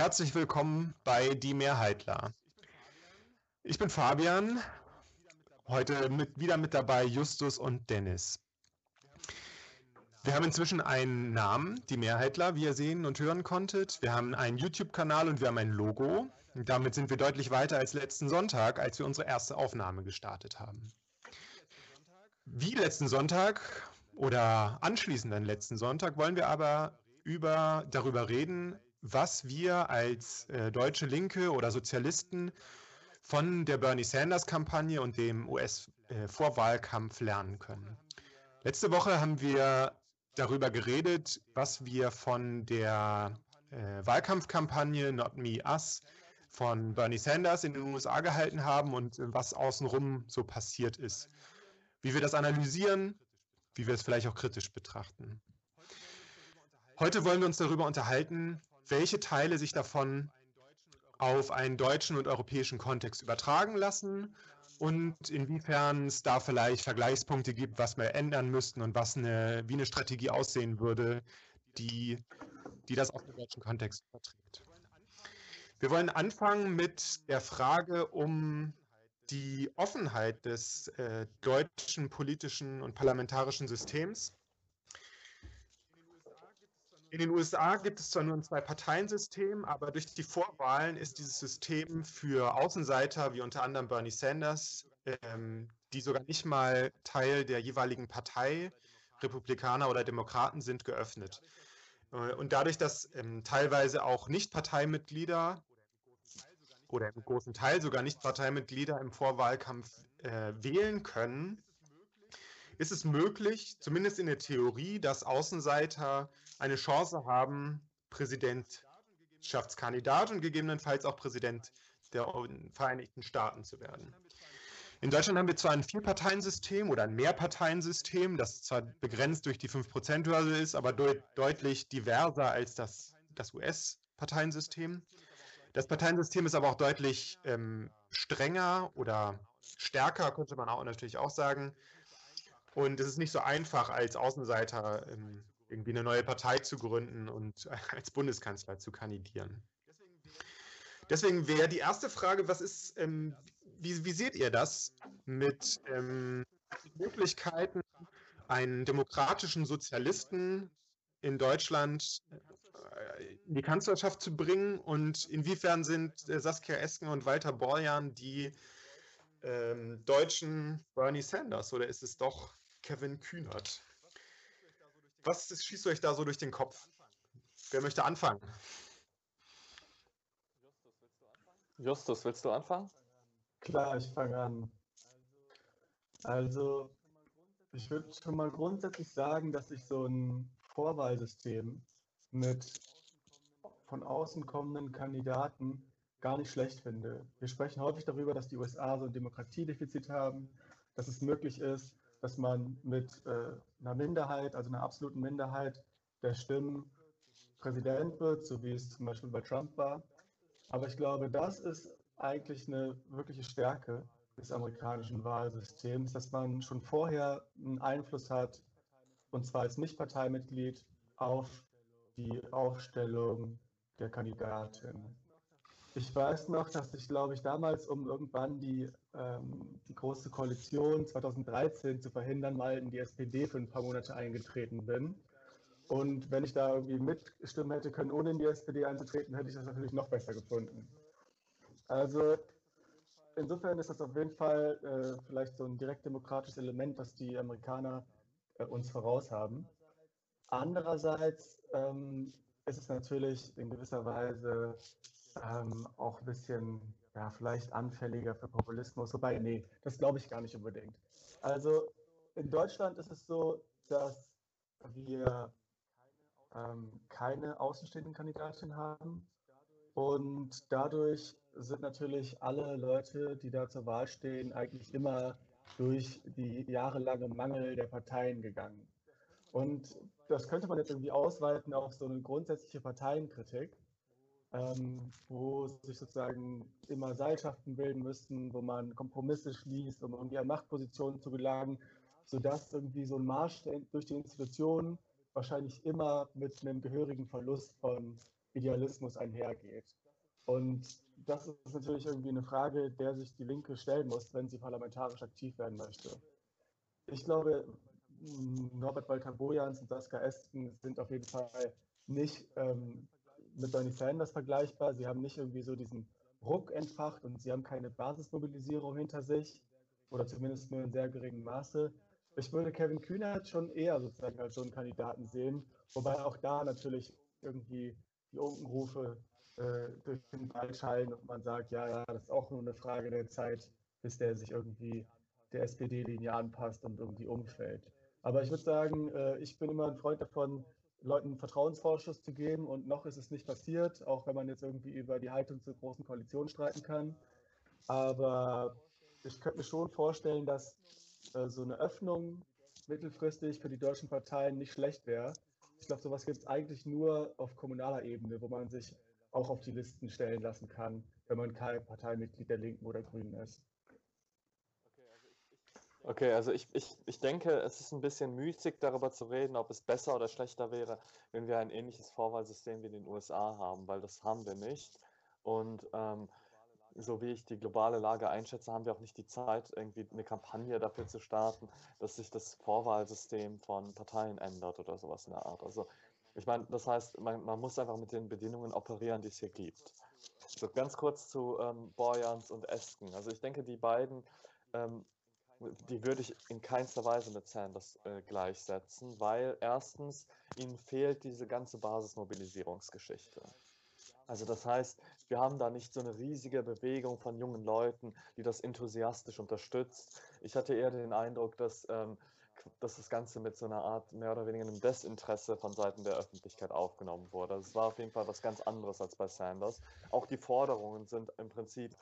Herzlich willkommen bei Die Mehrheitler. Ich bin Fabian, heute mit, wieder mit dabei Justus und Dennis. Wir haben inzwischen einen Namen, Die Mehrheitler, wie ihr sehen und hören konntet. Wir haben einen YouTube-Kanal und wir haben ein Logo. Und damit sind wir deutlich weiter als letzten Sonntag, als wir unsere erste Aufnahme gestartet haben. Wie letzten Sonntag oder anschließend an letzten Sonntag wollen wir aber über, darüber reden, was wir als äh, deutsche Linke oder Sozialisten von der Bernie Sanders-Kampagne und dem US-Vorwahlkampf äh, lernen können. Letzte Woche haben wir darüber geredet, was wir von der äh, Wahlkampfkampagne Not Me Us von Bernie Sanders in den USA gehalten haben und was außenrum so passiert ist. Wie wir das analysieren, wie wir es vielleicht auch kritisch betrachten. Heute wollen wir uns darüber unterhalten, welche Teile sich davon auf einen deutschen und europäischen Kontext übertragen lassen und inwiefern es da vielleicht Vergleichspunkte gibt, was wir ändern müssten und was eine, wie eine Strategie aussehen würde, die, die das auf den deutschen Kontext überträgt. Wir wollen anfangen mit der Frage um die Offenheit des äh, deutschen politischen und parlamentarischen Systems in den USA gibt es zwar nur ein Zwei-Parteien-System, aber durch die Vorwahlen ist dieses System für Außenseiter wie unter anderem Bernie Sanders, ähm, die sogar nicht mal Teil der jeweiligen Partei, Republikaner oder Demokraten sind, geöffnet. Äh, und dadurch, dass ähm, teilweise auch Nicht-Parteimitglieder oder im großen Teil sogar Nicht-Parteimitglieder im Vorwahlkampf äh, wählen können, ist es möglich, zumindest in der Theorie, dass Außenseiter eine Chance haben, Präsidentschaftskandidat und gegebenenfalls auch Präsident der Vereinigten Staaten zu werden. In Deutschland haben wir zwar ein Vierparteiensystem oder ein Mehrparteiensystem, das zwar begrenzt durch die 5%-Hürde ist, aber deut deutlich diverser als das, das US-Parteiensystem. Das Parteiensystem ist aber auch deutlich ähm, strenger oder stärker, könnte man auch natürlich auch sagen, und es ist nicht so einfach, als Außenseiter ähm, irgendwie eine neue Partei zu gründen und als Bundeskanzler zu kandidieren. Deswegen wäre die erste Frage, was ist, ähm, wie, wie, seht ihr das mit ähm, Möglichkeiten, einen demokratischen Sozialisten in Deutschland äh, in die Kanzlerschaft zu bringen und inwiefern sind äh, Saskia Esken und Walter Borjan die ähm, deutschen Bernie Sanders oder ist es doch Kevin Kühnert. Was schießt euch da so durch den Kopf? Wer möchte anfangen? Justus, willst du anfangen? Klar, ich fange an. Also, ich würde schon mal grundsätzlich sagen, dass ich so ein Vorwahlsystem mit von außen kommenden Kandidaten gar nicht schlecht finde. Wir sprechen häufig darüber, dass die USA so ein Demokratiedefizit haben, dass es möglich ist, dass man mit äh, einer Minderheit, also einer absoluten Minderheit der Stimmen Präsident wird, so wie es zum Beispiel bei Trump war. Aber ich glaube, das ist eigentlich eine wirkliche Stärke des amerikanischen Wahlsystems, dass man schon vorher einen Einfluss hat, und zwar als Nichtparteimitglied, auf die Aufstellung der Kandidatin. Ich weiß noch, dass ich, glaube ich, damals, um irgendwann die, ähm, die Große Koalition 2013 zu verhindern, mal in die SPD für ein paar Monate eingetreten bin. Und wenn ich da irgendwie mitstimmen hätte können, ohne in die SPD einzutreten, hätte ich das natürlich noch besser gefunden. Also insofern ist das auf jeden Fall äh, vielleicht so ein direkt demokratisches Element, was die Amerikaner äh, uns voraus haben. Andererseits ähm, ist es natürlich in gewisser Weise ähm, auch ein bisschen, ja, vielleicht anfälliger für Populismus. Wobei, nee, das glaube ich gar nicht unbedingt. Also in Deutschland ist es so, dass wir ähm, keine außenstehenden Kandidatin haben. Und dadurch sind natürlich alle Leute, die da zur Wahl stehen, eigentlich immer durch die jahrelange Mangel der Parteien gegangen. Und das könnte man jetzt irgendwie ausweiten auf so eine grundsätzliche Parteienkritik ähm, wo sich sozusagen immer Seilschaften bilden müssten, wo man Kompromisse schließt, um irgendwie an Machtpositionen zu gelangen, sodass irgendwie so ein Marsch durch die Institutionen wahrscheinlich immer mit einem gehörigen Verlust von Idealismus einhergeht. Und das ist natürlich irgendwie eine Frage, der sich die Linke stellen muss, wenn sie parlamentarisch aktiv werden möchte. Ich glaube, Norbert Walter-Bojans und Saskia Esken sind auf jeden Fall nicht ähm, mit Bernie Sanders vergleichbar. Sie haben nicht irgendwie so diesen Ruck entfacht und sie haben keine Basismobilisierung hinter sich oder zumindest nur in sehr geringem Maße. Ich würde Kevin Kühnert schon eher sozusagen als so einen Kandidaten sehen, wobei auch da natürlich irgendwie die Unkenrufe äh, durch den Wald schallen und man sagt, ja, ja, das ist auch nur eine Frage der Zeit, bis der sich irgendwie der SPD-Linie anpasst und irgendwie umfällt. Aber ich würde sagen, äh, ich bin immer ein Freund davon, Leuten einen Vertrauensvorschuss zu geben und noch ist es nicht passiert, auch wenn man jetzt irgendwie über die Haltung zur großen Koalition streiten kann. Aber ich könnte mir schon vorstellen, dass äh, so eine Öffnung mittelfristig für die deutschen Parteien nicht schlecht wäre. Ich glaube, sowas gibt es eigentlich nur auf kommunaler Ebene, wo man sich auch auf die Listen stellen lassen kann, wenn man kein Parteimitglied der Linken oder Grünen ist. Okay, also ich, ich, ich denke, es ist ein bisschen müßig darüber zu reden, ob es besser oder schlechter wäre, wenn wir ein ähnliches Vorwahlsystem wie in den USA haben, weil das haben wir nicht. Und ähm, so wie ich die globale Lage einschätze, haben wir auch nicht die Zeit, irgendwie eine Kampagne dafür zu starten, dass sich das Vorwahlsystem von Parteien ändert oder sowas in der Art. Also ich meine, das heißt, man, man muss einfach mit den Bedingungen operieren, die es hier gibt. So ganz kurz zu ähm, Borjans und Esken. Also ich denke, die beiden ähm, die würde ich in keinster Weise mit Sanders äh, gleichsetzen, weil erstens ihnen fehlt diese ganze Basismobilisierungsgeschichte. Also das heißt, wir haben da nicht so eine riesige Bewegung von jungen Leuten, die das enthusiastisch unterstützt. Ich hatte eher den Eindruck, dass, ähm, dass das Ganze mit so einer Art mehr oder weniger einem Desinteresse von Seiten der Öffentlichkeit aufgenommen wurde. Das war auf jeden Fall was ganz anderes als bei Sanders. Auch die Forderungen sind im Prinzip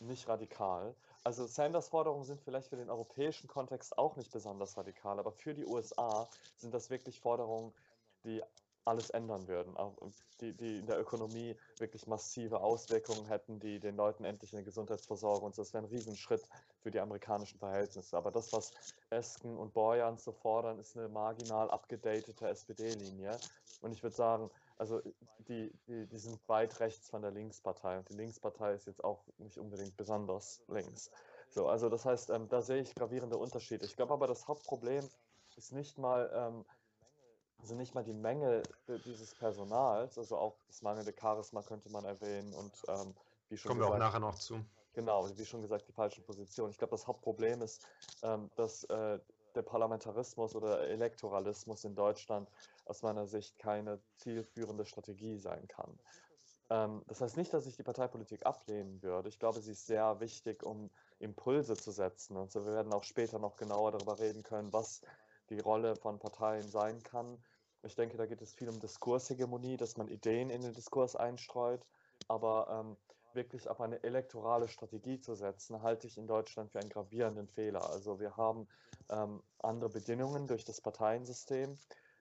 nicht radikal. Also Sanders Forderungen sind vielleicht für den europäischen Kontext auch nicht besonders radikal, aber für die USA sind das wirklich Forderungen, die alles ändern würden, die, die in der Ökonomie wirklich massive Auswirkungen hätten, die den Leuten endlich eine Gesundheitsversorgung und das wäre ein Riesenschritt für die amerikanischen Verhältnisse. Aber das, was Esken und Borjan so fordern, ist eine marginal abgedatete SPD-Linie. Und ich würde sagen, also die, die, die sind weit rechts von der Linkspartei und die Linkspartei ist jetzt auch nicht unbedingt besonders links. So, also das heißt, ähm, da sehe ich gravierende Unterschiede. Ich glaube aber, das Hauptproblem ist nicht mal, ähm, also nicht mal die Menge dieses Personals, also auch das mangelnde Charisma könnte man erwähnen und ähm, wie schon Kommen gesagt, wir auch nachher noch zu. Genau, wie schon gesagt, die falsche Position. Ich glaube, das Hauptproblem ist, ähm, dass äh, der Parlamentarismus oder Elektoralismus in Deutschland aus meiner Sicht keine zielführende Strategie sein kann. Ähm, das heißt nicht, dass ich die Parteipolitik ablehnen würde. Ich glaube, sie ist sehr wichtig, um Impulse zu setzen. Und so wir werden auch später noch genauer darüber reden können, was die Rolle von Parteien sein kann. Ich denke, da geht es viel um Diskurshegemonie, dass man Ideen in den Diskurs einstreut. Aber ähm, wirklich auf eine elektorale Strategie zu setzen, halte ich in Deutschland für einen gravierenden Fehler. Also wir haben ähm, andere Bedingungen durch das Parteiensystem.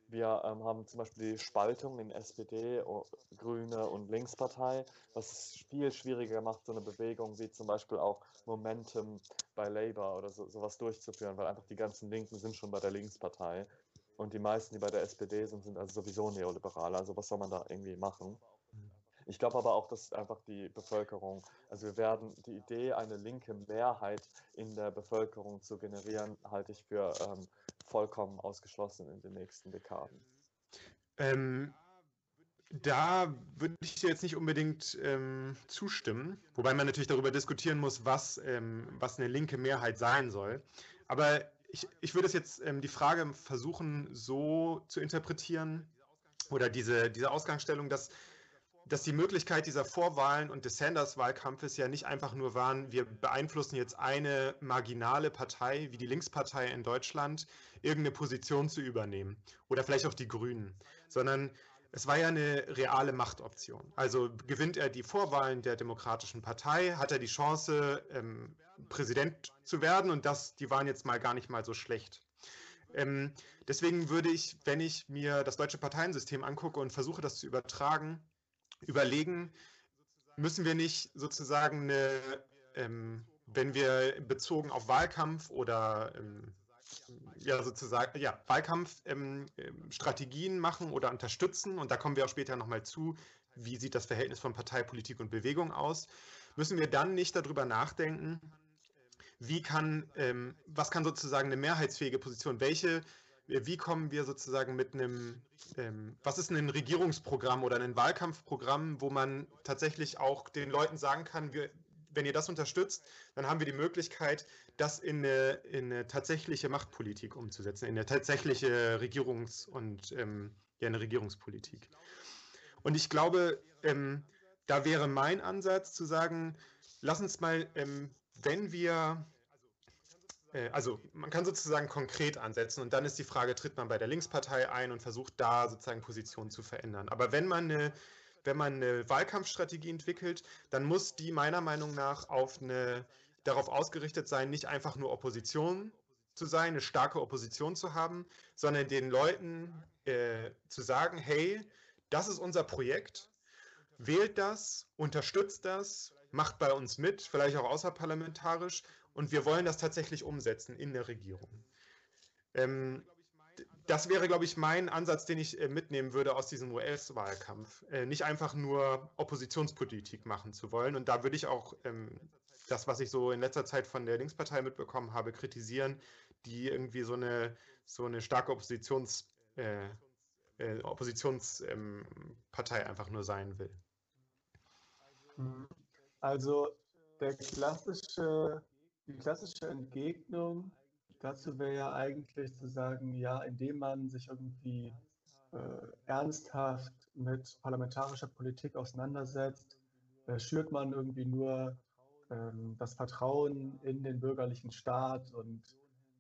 Wir ähm, haben zum Beispiel die Spaltung in SPD, Grüne und Linkspartei, was es viel schwieriger macht, so eine Bewegung wie zum Beispiel auch Momentum bei Labour oder so, sowas durchzuführen, weil einfach die ganzen Linken sind schon bei der Linkspartei und die meisten, die bei der SPD sind, sind also sowieso neoliberal. Also was soll man da irgendwie machen? Ich glaube aber auch, dass einfach die Bevölkerung, also wir werden die Idee, eine linke Mehrheit in der Bevölkerung zu generieren, halte ich für ähm, vollkommen ausgeschlossen in den nächsten Dekaden. Ähm, da würde ich dir jetzt nicht unbedingt ähm, zustimmen, wobei man natürlich darüber diskutieren muss, was, ähm, was eine linke Mehrheit sein soll. Aber ich, ich würde es jetzt ähm, die Frage versuchen, so zu interpretieren oder diese, diese Ausgangsstellung, dass dass die Möglichkeit dieser Vorwahlen und des Sanders-Wahlkampfes ja nicht einfach nur waren, wir beeinflussen jetzt eine marginale Partei wie die Linkspartei in Deutschland, irgendeine Position zu übernehmen oder vielleicht auch die Grünen, sondern es war ja eine reale Machtoption. Also gewinnt er die Vorwahlen der Demokratischen Partei, hat er die Chance, ähm, Präsident zu werden und das, die waren jetzt mal gar nicht mal so schlecht. Ähm, deswegen würde ich, wenn ich mir das deutsche Parteiensystem angucke und versuche, das zu übertragen, überlegen, müssen wir nicht sozusagen eine, ähm, wenn wir bezogen auf Wahlkampf oder ähm, ja sozusagen ja Wahlkampfstrategien ähm, ähm machen oder unterstützen und da kommen wir auch später nochmal zu, wie sieht das Verhältnis von Partei, Politik und Bewegung aus, müssen wir dann nicht darüber nachdenken, wie kann, ähm, was kann sozusagen eine mehrheitsfähige Position, welche, wie kommen wir sozusagen mit einem, ähm, was ist ein Regierungsprogramm oder ein Wahlkampfprogramm, wo man tatsächlich auch den Leuten sagen kann, wir, wenn ihr das unterstützt, dann haben wir die Möglichkeit, das in eine, in eine tatsächliche Machtpolitik umzusetzen, in eine tatsächliche Regierungs- und ähm, ja, eine Regierungspolitik. Und ich glaube, ähm, da wäre mein Ansatz zu sagen, lass uns mal, ähm, wenn wir, äh, also man kann sozusagen konkret ansetzen und dann ist die Frage, tritt man bei der Linkspartei ein und versucht da sozusagen Positionen zu verändern. Aber wenn man eine wenn man eine Wahlkampfstrategie entwickelt, dann muss die meiner Meinung nach auf eine, darauf ausgerichtet sein, nicht einfach nur Opposition zu sein, eine starke Opposition zu haben, sondern den Leuten äh, zu sagen, hey, das ist unser Projekt, wählt das, unterstützt das, macht bei uns mit, vielleicht auch außerparlamentarisch und wir wollen das tatsächlich umsetzen in der Regierung. Ähm, das wäre, glaube ich, mein Ansatz, den ich äh, mitnehmen würde aus diesem US-Wahlkampf. Äh, nicht einfach nur Oppositionspolitik machen zu wollen. Und da würde ich auch ähm, das, was ich so in letzter Zeit von der Linkspartei mitbekommen habe, kritisieren, die irgendwie so eine, so eine starke Oppositions, äh, äh, Oppositionspartei ähm, einfach nur sein will. Also der klassische, die klassische Entgegnung dazu wäre ja eigentlich zu sagen, ja, indem man sich irgendwie äh, ernsthaft mit parlamentarischer Politik auseinandersetzt, äh, schürt man irgendwie nur ähm, das Vertrauen in den bürgerlichen Staat und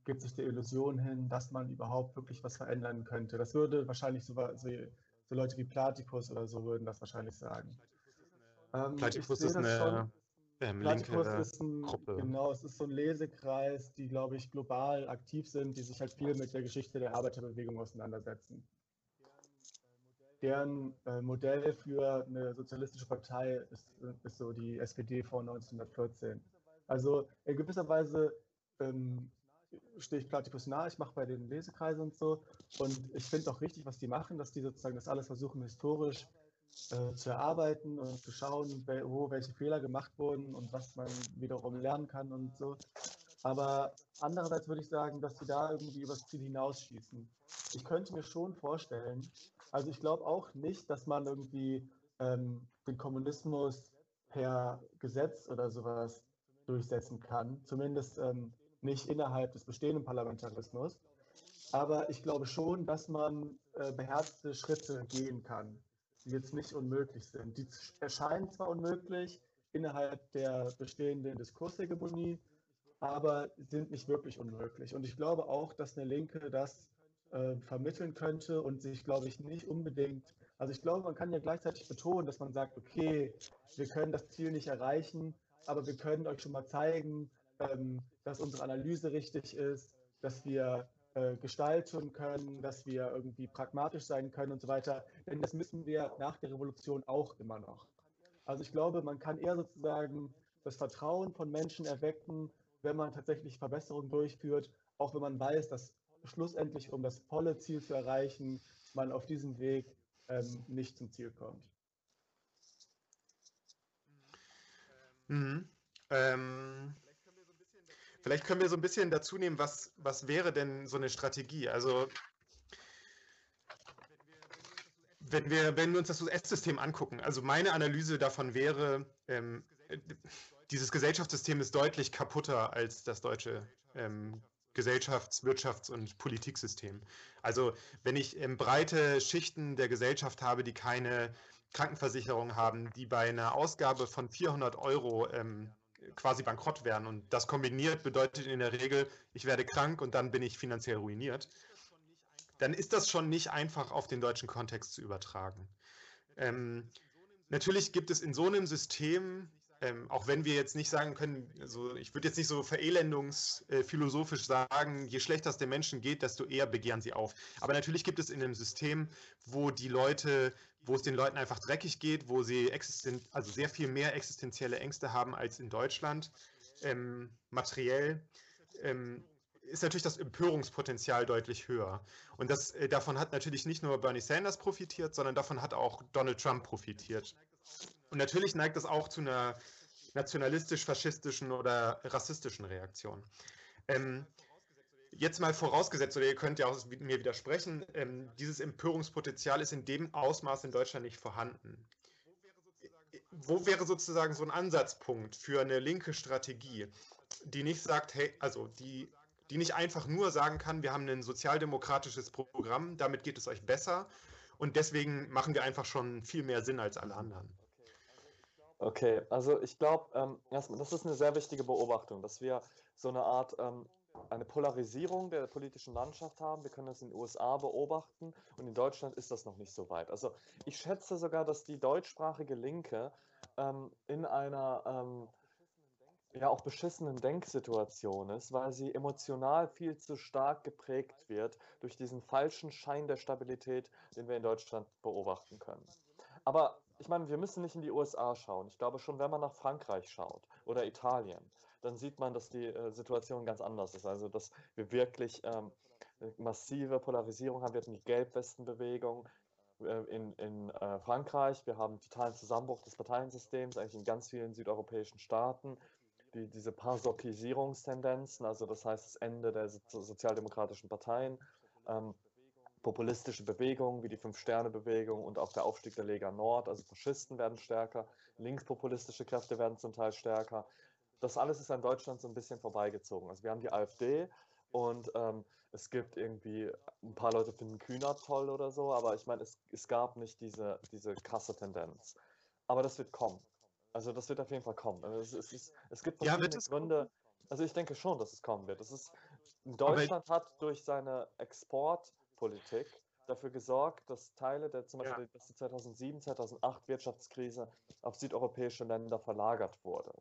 gibt sich der Illusion hin, dass man überhaupt wirklich was verändern könnte. Das würde wahrscheinlich so, so, so Leute wie Platypus oder so würden das wahrscheinlich sagen. Ähm, Platypus ist eine schon, ähm, Platypus ist ein, Gruppe. genau, es ist so ein Lesekreis, die, glaube ich, global aktiv sind, die sich halt viel mit der Geschichte der Arbeiterbewegung auseinandersetzen. Deren äh, Modell für eine sozialistische Partei ist, ist so die SPD von 1914. Also in gewisser Weise ähm, stehe ich Platypus nah, ich mache bei den Lesekreisen und so. Und ich finde auch richtig, was die machen, dass die sozusagen das alles versuchen, historisch äh, zu erarbeiten und zu schauen, wo welche Fehler gemacht wurden und was man wiederum lernen kann und so. Aber andererseits würde ich sagen, dass sie da irgendwie übers Ziel hinausschießen. Ich könnte mir schon vorstellen, also ich glaube auch nicht, dass man irgendwie ähm, den Kommunismus per Gesetz oder sowas durchsetzen kann. Zumindest ähm, nicht innerhalb des bestehenden Parlamentarismus. Aber ich glaube schon, dass man äh, beherzte Schritte gehen kann die jetzt nicht unmöglich sind. Die erscheinen zwar unmöglich innerhalb der bestehenden Diskurshegemonie, aber sind nicht wirklich unmöglich. Und ich glaube auch, dass eine Linke das äh, vermitteln könnte und sich, glaube ich, nicht unbedingt, also ich glaube, man kann ja gleichzeitig betonen, dass man sagt, okay, wir können das Ziel nicht erreichen, aber wir können euch schon mal zeigen, ähm, dass unsere Analyse richtig ist, dass wir äh, gestalten können, dass wir irgendwie pragmatisch sein können und so weiter. Denn das müssen wir nach der Revolution auch immer noch. Also ich glaube, man kann eher sozusagen das Vertrauen von Menschen erwecken, wenn man tatsächlich Verbesserungen durchführt, auch wenn man weiß, dass schlussendlich, um das volle Ziel zu erreichen, man auf diesem Weg ähm, nicht zum Ziel kommt. Mhm. Ähm, Vielleicht können wir so ein bisschen dazu nehmen, was, was wäre denn so eine Strategie? Also wenn wir, wenn wir uns das US-System angucken, also meine Analyse davon wäre, ähm, dieses Gesellschaftssystem ist deutlich kaputter als das deutsche ähm, Gesellschafts-, Wirtschafts- und Politiksystem. Also wenn ich ähm, breite Schichten der Gesellschaft habe, die keine Krankenversicherung haben, die bei einer Ausgabe von 400 Euro ähm, quasi bankrott werden. Und das kombiniert bedeutet in der Regel, ich werde krank und dann bin ich finanziell ruiniert. Dann ist das schon nicht einfach auf den deutschen Kontext zu übertragen. Ähm, natürlich gibt es in so einem System, ähm, auch wenn wir jetzt nicht sagen können, also ich würde jetzt nicht so verelendungsphilosophisch sagen, je schlechter es den Menschen geht, desto eher begehren sie auf. Aber natürlich gibt es in einem System, wo die Leute wo es den Leuten einfach dreckig geht, wo sie existen also sehr viel mehr existenzielle Ängste haben als in Deutschland, ähm, materiell, ähm, ist natürlich das Empörungspotenzial deutlich höher. Und das, äh, davon hat natürlich nicht nur Bernie Sanders profitiert, sondern davon hat auch Donald Trump profitiert. Und natürlich neigt das auch zu einer nationalistisch-faschistischen oder rassistischen Reaktion. Ähm, jetzt mal vorausgesetzt, oder ihr könnt ja auch mir widersprechen, ähm, dieses Empörungspotenzial ist in dem Ausmaß in Deutschland nicht vorhanden. Wo wäre sozusagen so ein Ansatzpunkt für eine linke Strategie, die nicht sagt, hey, also die, die nicht einfach nur sagen kann, wir haben ein sozialdemokratisches Programm, damit geht es euch besser und deswegen machen wir einfach schon viel mehr Sinn als alle anderen. Okay, also ich glaube, ähm, das ist eine sehr wichtige Beobachtung, dass wir so eine Art ähm, eine Polarisierung der politischen Landschaft haben. Wir können das in den USA beobachten und in Deutschland ist das noch nicht so weit. Also ich schätze sogar, dass die deutschsprachige Linke ähm, in einer ähm, ja auch beschissenen Denksituation ist, weil sie emotional viel zu stark geprägt wird durch diesen falschen Schein der Stabilität, den wir in Deutschland beobachten können. Aber ich meine, wir müssen nicht in die USA schauen. Ich glaube schon, wenn man nach Frankreich schaut oder Italien, dann sieht man, dass die äh, Situation ganz anders ist. Also, dass wir wirklich ähm, massive Polarisierung haben. Wir hatten die Gelbwestenbewegung äh, in, in äh, Frankreich. Wir haben totalen Zusammenbruch des Parteiensystems, eigentlich in ganz vielen südeuropäischen Staaten. Die, diese Parsokisierungstendenzen, also das heißt das Ende der so sozialdemokratischen Parteien. Ähm, populistische Bewegungen wie die Fünf-Sterne-Bewegung und auch der Aufstieg der Lega Nord, also Faschisten werden stärker, linkspopulistische Kräfte werden zum Teil stärker das alles ist an Deutschland so ein bisschen vorbeigezogen. Also wir haben die AfD und ähm, es gibt irgendwie, ein paar Leute finden Kühner toll oder so, aber ich meine, es, es gab nicht diese, diese krasse Tendenz. Aber das wird kommen. Also das wird auf jeden Fall kommen. Also es, es, ist, es gibt verschiedene ja, Gründe. Also ich denke schon, dass es kommen wird. Das ist, Deutschland hat durch seine Exportpolitik dafür gesorgt, dass Teile der zum Beispiel ja. die 2007, 2008 Wirtschaftskrise auf südeuropäische Länder verlagert wurde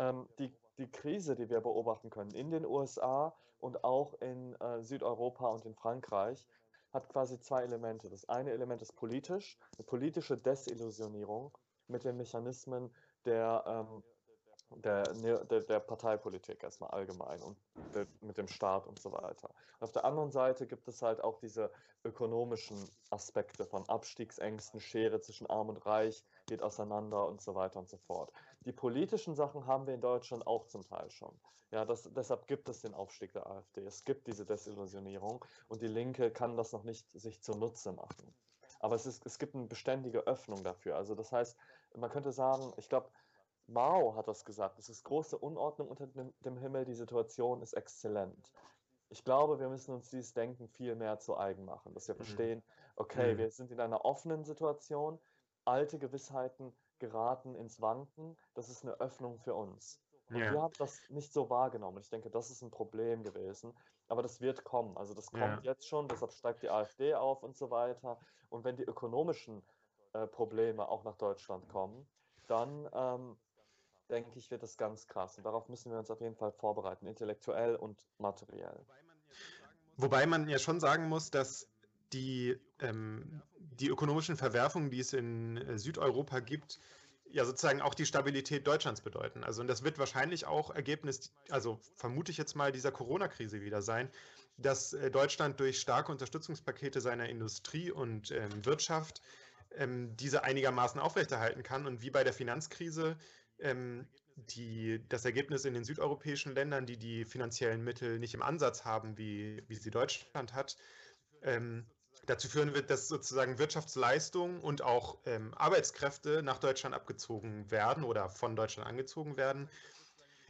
ähm, die, die Krise, die wir beobachten können in den USA und auch in äh, Südeuropa und in Frankreich, hat quasi zwei Elemente. Das eine Element ist politisch, eine politische Desillusionierung mit den Mechanismen der ähm, der, der, der Parteipolitik erstmal allgemein und der, mit dem Staat und so weiter. Und auf der anderen Seite gibt es halt auch diese ökonomischen Aspekte von Abstiegsängsten, Schere zwischen Arm und Reich geht auseinander und so weiter und so fort. Die politischen Sachen haben wir in Deutschland auch zum Teil schon. Ja, das, deshalb gibt es den Aufstieg der AfD. Es gibt diese Desillusionierung und die Linke kann das noch nicht sich zunutze machen. Aber es, ist, es gibt eine beständige Öffnung dafür. Also das heißt, man könnte sagen, ich glaube, Mao hat das gesagt. Es ist große Unordnung unter dem Himmel. Die Situation ist exzellent. Ich glaube, wir müssen uns dieses Denken viel mehr zu eigen machen, dass wir mhm. verstehen, okay, mhm. wir sind in einer offenen Situation, alte Gewissheiten geraten ins Wanken, das ist eine Öffnung für uns. Und ja. wir haben das nicht so wahrgenommen. Ich denke, das ist ein Problem gewesen. Aber das wird kommen. Also das kommt ja. jetzt schon, deshalb steigt die AfD auf und so weiter. Und wenn die ökonomischen äh, Probleme auch nach Deutschland kommen, dann ähm, denke ich, wird das ganz krass. Und darauf müssen wir uns auf jeden Fall vorbereiten, intellektuell und materiell. Wobei man ja schon sagen muss, dass die, ähm, die ökonomischen Verwerfungen, die es in äh, Südeuropa gibt, ja sozusagen auch die Stabilität Deutschlands bedeuten. Also und das wird wahrscheinlich auch Ergebnis, also vermute ich jetzt mal dieser Corona-Krise wieder sein, dass äh, Deutschland durch starke Unterstützungspakete seiner Industrie und ähm, Wirtschaft ähm, diese einigermaßen aufrechterhalten kann und wie bei der Finanzkrise ähm, die, das Ergebnis in den südeuropäischen Ländern, die die finanziellen Mittel nicht im Ansatz haben, wie, wie sie Deutschland hat, ähm, dazu führen wird, dass sozusagen Wirtschaftsleistungen und auch ähm, Arbeitskräfte nach Deutschland abgezogen werden oder von Deutschland angezogen werden.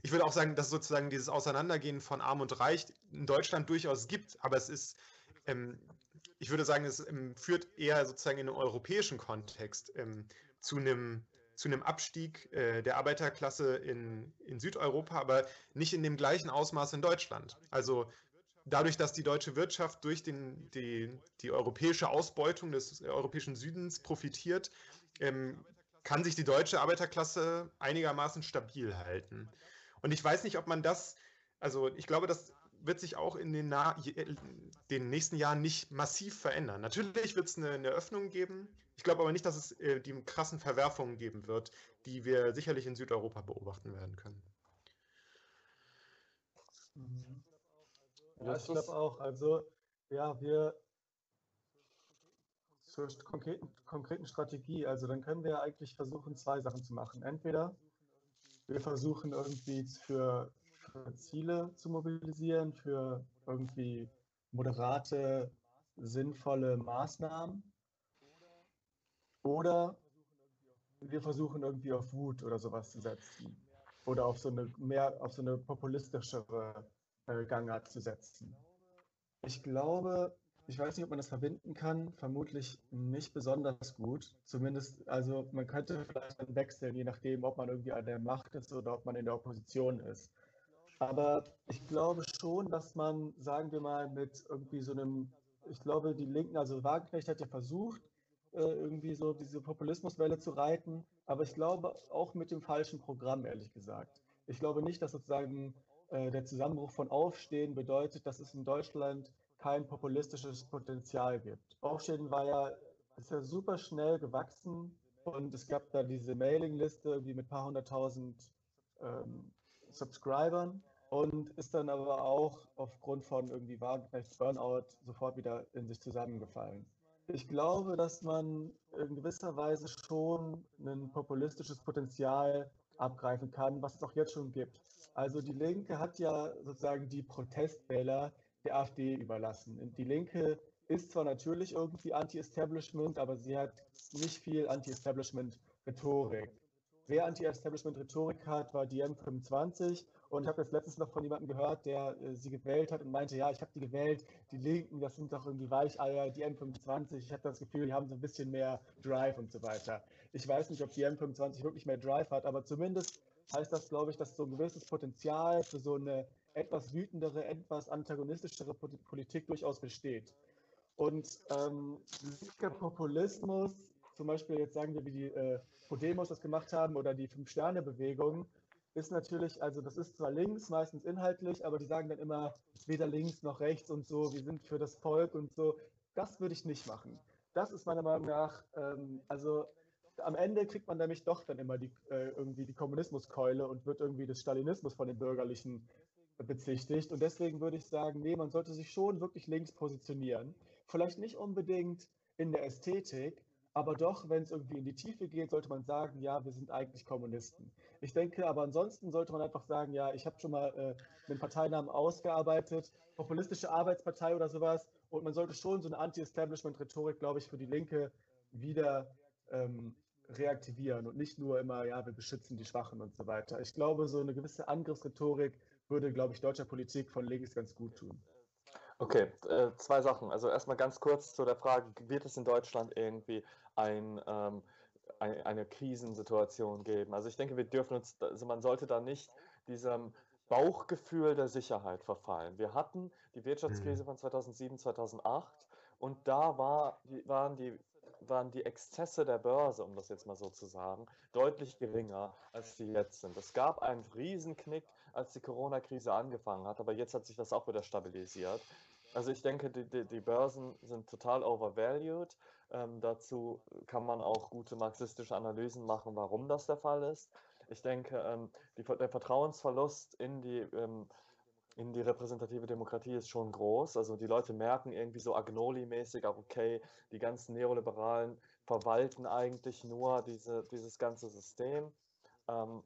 Ich würde auch sagen, dass sozusagen dieses Auseinandergehen von Arm und Reich in Deutschland durchaus gibt, aber es ist, ähm, ich würde sagen, es ähm, führt eher sozusagen in einem europäischen Kontext ähm, zu einem zu einem Abstieg äh, der Arbeiterklasse in, in Südeuropa, aber nicht in dem gleichen Ausmaß in Deutschland. Also dadurch, dass die deutsche Wirtschaft durch den, die, die europäische Ausbeutung des europäischen Südens profitiert, ähm, kann sich die deutsche Arbeiterklasse einigermaßen stabil halten. Und ich weiß nicht, ob man das, also ich glaube, das wird sich auch in den, den nächsten Jahren nicht massiv verändern. Natürlich wird es eine, eine Öffnung geben, ich glaube aber nicht, dass es äh, die krassen Verwerfungen geben wird, die wir sicherlich in Südeuropa beobachten werden können. Mhm. Ja, ich glaube auch. Also, ja, wir zur konkreten, konkreten Strategie, also dann können wir eigentlich versuchen, zwei Sachen zu machen. Entweder wir versuchen irgendwie für, für Ziele zu mobilisieren, für irgendwie moderate, sinnvolle Maßnahmen. Oder wir versuchen irgendwie auf Wut oder sowas zu setzen. Oder auf so eine mehr auf so eine populistischere äh, Gangart zu setzen. Ich glaube, ich weiß nicht, ob man das verbinden kann, vermutlich nicht besonders gut. Zumindest, also man könnte vielleicht dann wechseln, je nachdem, ob man irgendwie an der Macht ist oder ob man in der Opposition ist. Aber ich glaube schon, dass man, sagen wir mal, mit irgendwie so einem, ich glaube, die Linken, also Wagenknecht hat ja versucht, irgendwie so diese Populismuswelle zu reiten, aber ich glaube auch mit dem falschen Programm, ehrlich gesagt. Ich glaube nicht, dass sozusagen äh, der Zusammenbruch von Aufstehen bedeutet, dass es in Deutschland kein populistisches Potenzial gibt. Aufstehen war ja, ist ja super schnell gewachsen und es gab da diese Mailingliste irgendwie mit ein paar hunderttausend ähm, Subscribern und ist dann aber auch aufgrund von irgendwie Wagenknechts Burnout sofort wieder in sich zusammengefallen. Ich glaube, dass man in gewisser Weise schon ein populistisches Potenzial abgreifen kann, was es auch jetzt schon gibt. Also die Linke hat ja sozusagen die Protestwähler der AfD überlassen. Die Linke ist zwar natürlich irgendwie Anti-Establishment, aber sie hat nicht viel Anti-Establishment-Rhetorik. Wer Anti-Establishment-Rhetorik hat, war die M25 und ich habe jetzt letztens noch von jemandem gehört, der äh, sie gewählt hat und meinte, ja, ich habe die gewählt, die Linken, das sind doch irgendwie Weicheier, die M25, ich habe das Gefühl, die haben so ein bisschen mehr Drive und so weiter. Ich weiß nicht, ob die M25 wirklich mehr Drive hat, aber zumindest heißt das, glaube ich, dass so ein gewisses Potenzial für so eine etwas wütendere, etwas antagonistischere Politik durchaus besteht. Und ähm, linker Populismus, zum Beispiel jetzt sagen wir, wie die äh, Podemos das gemacht haben oder die Fünf-Sterne-Bewegung, ist natürlich, also das ist zwar links, meistens inhaltlich, aber die sagen dann immer weder links noch rechts und so, wir sind für das Volk und so. Das würde ich nicht machen. Das ist meiner Meinung nach, ähm, also am Ende kriegt man nämlich doch dann immer die, äh, irgendwie die Kommunismuskeule und wird irgendwie des Stalinismus von den Bürgerlichen bezichtigt. Und deswegen würde ich sagen, nee, man sollte sich schon wirklich links positionieren. Vielleicht nicht unbedingt in der Ästhetik, aber doch, wenn es irgendwie in die Tiefe geht, sollte man sagen, ja, wir sind eigentlich Kommunisten. Ich denke, aber ansonsten sollte man einfach sagen, ja, ich habe schon mal äh, einen Parteinamen ausgearbeitet, populistische Arbeitspartei oder sowas. Und man sollte schon so eine Anti-Establishment-Rhetorik, glaube ich, für die Linke wieder ähm, reaktivieren und nicht nur immer, ja, wir beschützen die Schwachen und so weiter. Ich glaube, so eine gewisse Angriffsrhetorik würde, glaube ich, deutscher Politik von links ganz gut tun. Okay, äh, zwei Sachen. Also erstmal ganz kurz zu der Frage, wird es in Deutschland irgendwie ein, ähm, ein, eine Krisensituation geben? Also ich denke, wir dürfen uns, also man sollte da nicht diesem Bauchgefühl der Sicherheit verfallen. Wir hatten die Wirtschaftskrise mhm. von 2007, 2008 und da war, waren die waren die Exzesse der Börse, um das jetzt mal so zu sagen, deutlich geringer, als sie jetzt sind. Es gab einen Riesenknick, als die Corona-Krise angefangen hat, aber jetzt hat sich das auch wieder stabilisiert. Also ich denke, die, die, die Börsen sind total overvalued. Ähm, dazu kann man auch gute marxistische Analysen machen, warum das der Fall ist. Ich denke, ähm, die, der Vertrauensverlust in die ähm, in die repräsentative Demokratie ist schon groß. Also die Leute merken irgendwie so Agnoli-mäßig, okay, die ganzen Neoliberalen verwalten eigentlich nur diese, dieses ganze System. Ähm,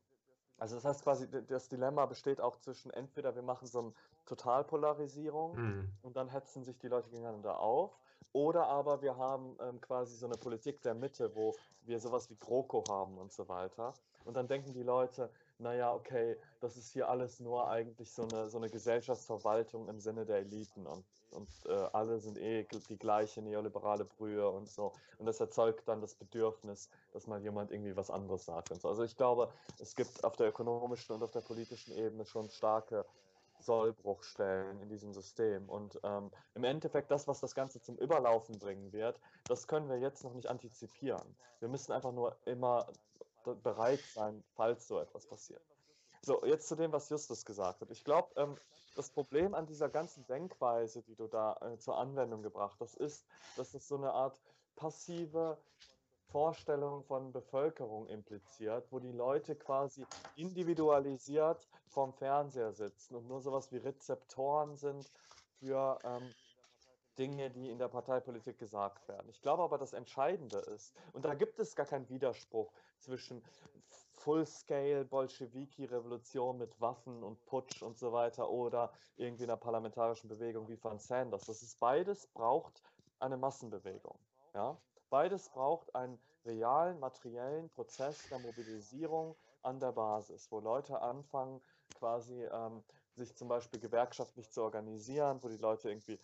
also das heißt quasi, das Dilemma besteht auch zwischen entweder wir machen so eine Totalpolarisierung mhm. und dann hetzen sich die Leute gegeneinander auf, oder aber wir haben ähm, quasi so eine Politik der Mitte, wo wir sowas wie GroKo haben und so weiter. Und dann denken die Leute, naja, okay, das ist hier alles nur eigentlich so eine, so eine Gesellschaftsverwaltung im Sinne der Eliten und, und äh, alle sind eh die gleiche neoliberale Brühe und so. Und das erzeugt dann das Bedürfnis, dass mal jemand irgendwie was anderes sagt und so. Also ich glaube, es gibt auf der ökonomischen und auf der politischen Ebene schon starke Sollbruchstellen in diesem System. Und ähm, im Endeffekt das, was das Ganze zum Überlaufen bringen wird, das können wir jetzt noch nicht antizipieren. Wir müssen einfach nur immer bereit sein, falls so etwas passiert. So, jetzt zu dem, was Justus gesagt hat. Ich glaube, ähm, das Problem an dieser ganzen Denkweise, die du da äh, zur Anwendung gebracht hast, ist, dass es so eine Art passive Vorstellung von Bevölkerung impliziert, wo die Leute quasi individualisiert vorm Fernseher sitzen und nur sowas wie Rezeptoren sind für ähm, Dinge, die in der Parteipolitik gesagt werden. Ich glaube aber, das Entscheidende ist, und da gibt es gar keinen Widerspruch zwischen Full-Scale Bolschewiki-Revolution mit Waffen und Putsch und so weiter oder irgendwie einer parlamentarischen Bewegung wie von Sanders. Das ist beides braucht eine Massenbewegung. Ja? Beides braucht einen realen, materiellen Prozess der Mobilisierung an der Basis, wo Leute anfangen, quasi ähm, sich zum Beispiel gewerkschaftlich zu organisieren, wo die Leute irgendwie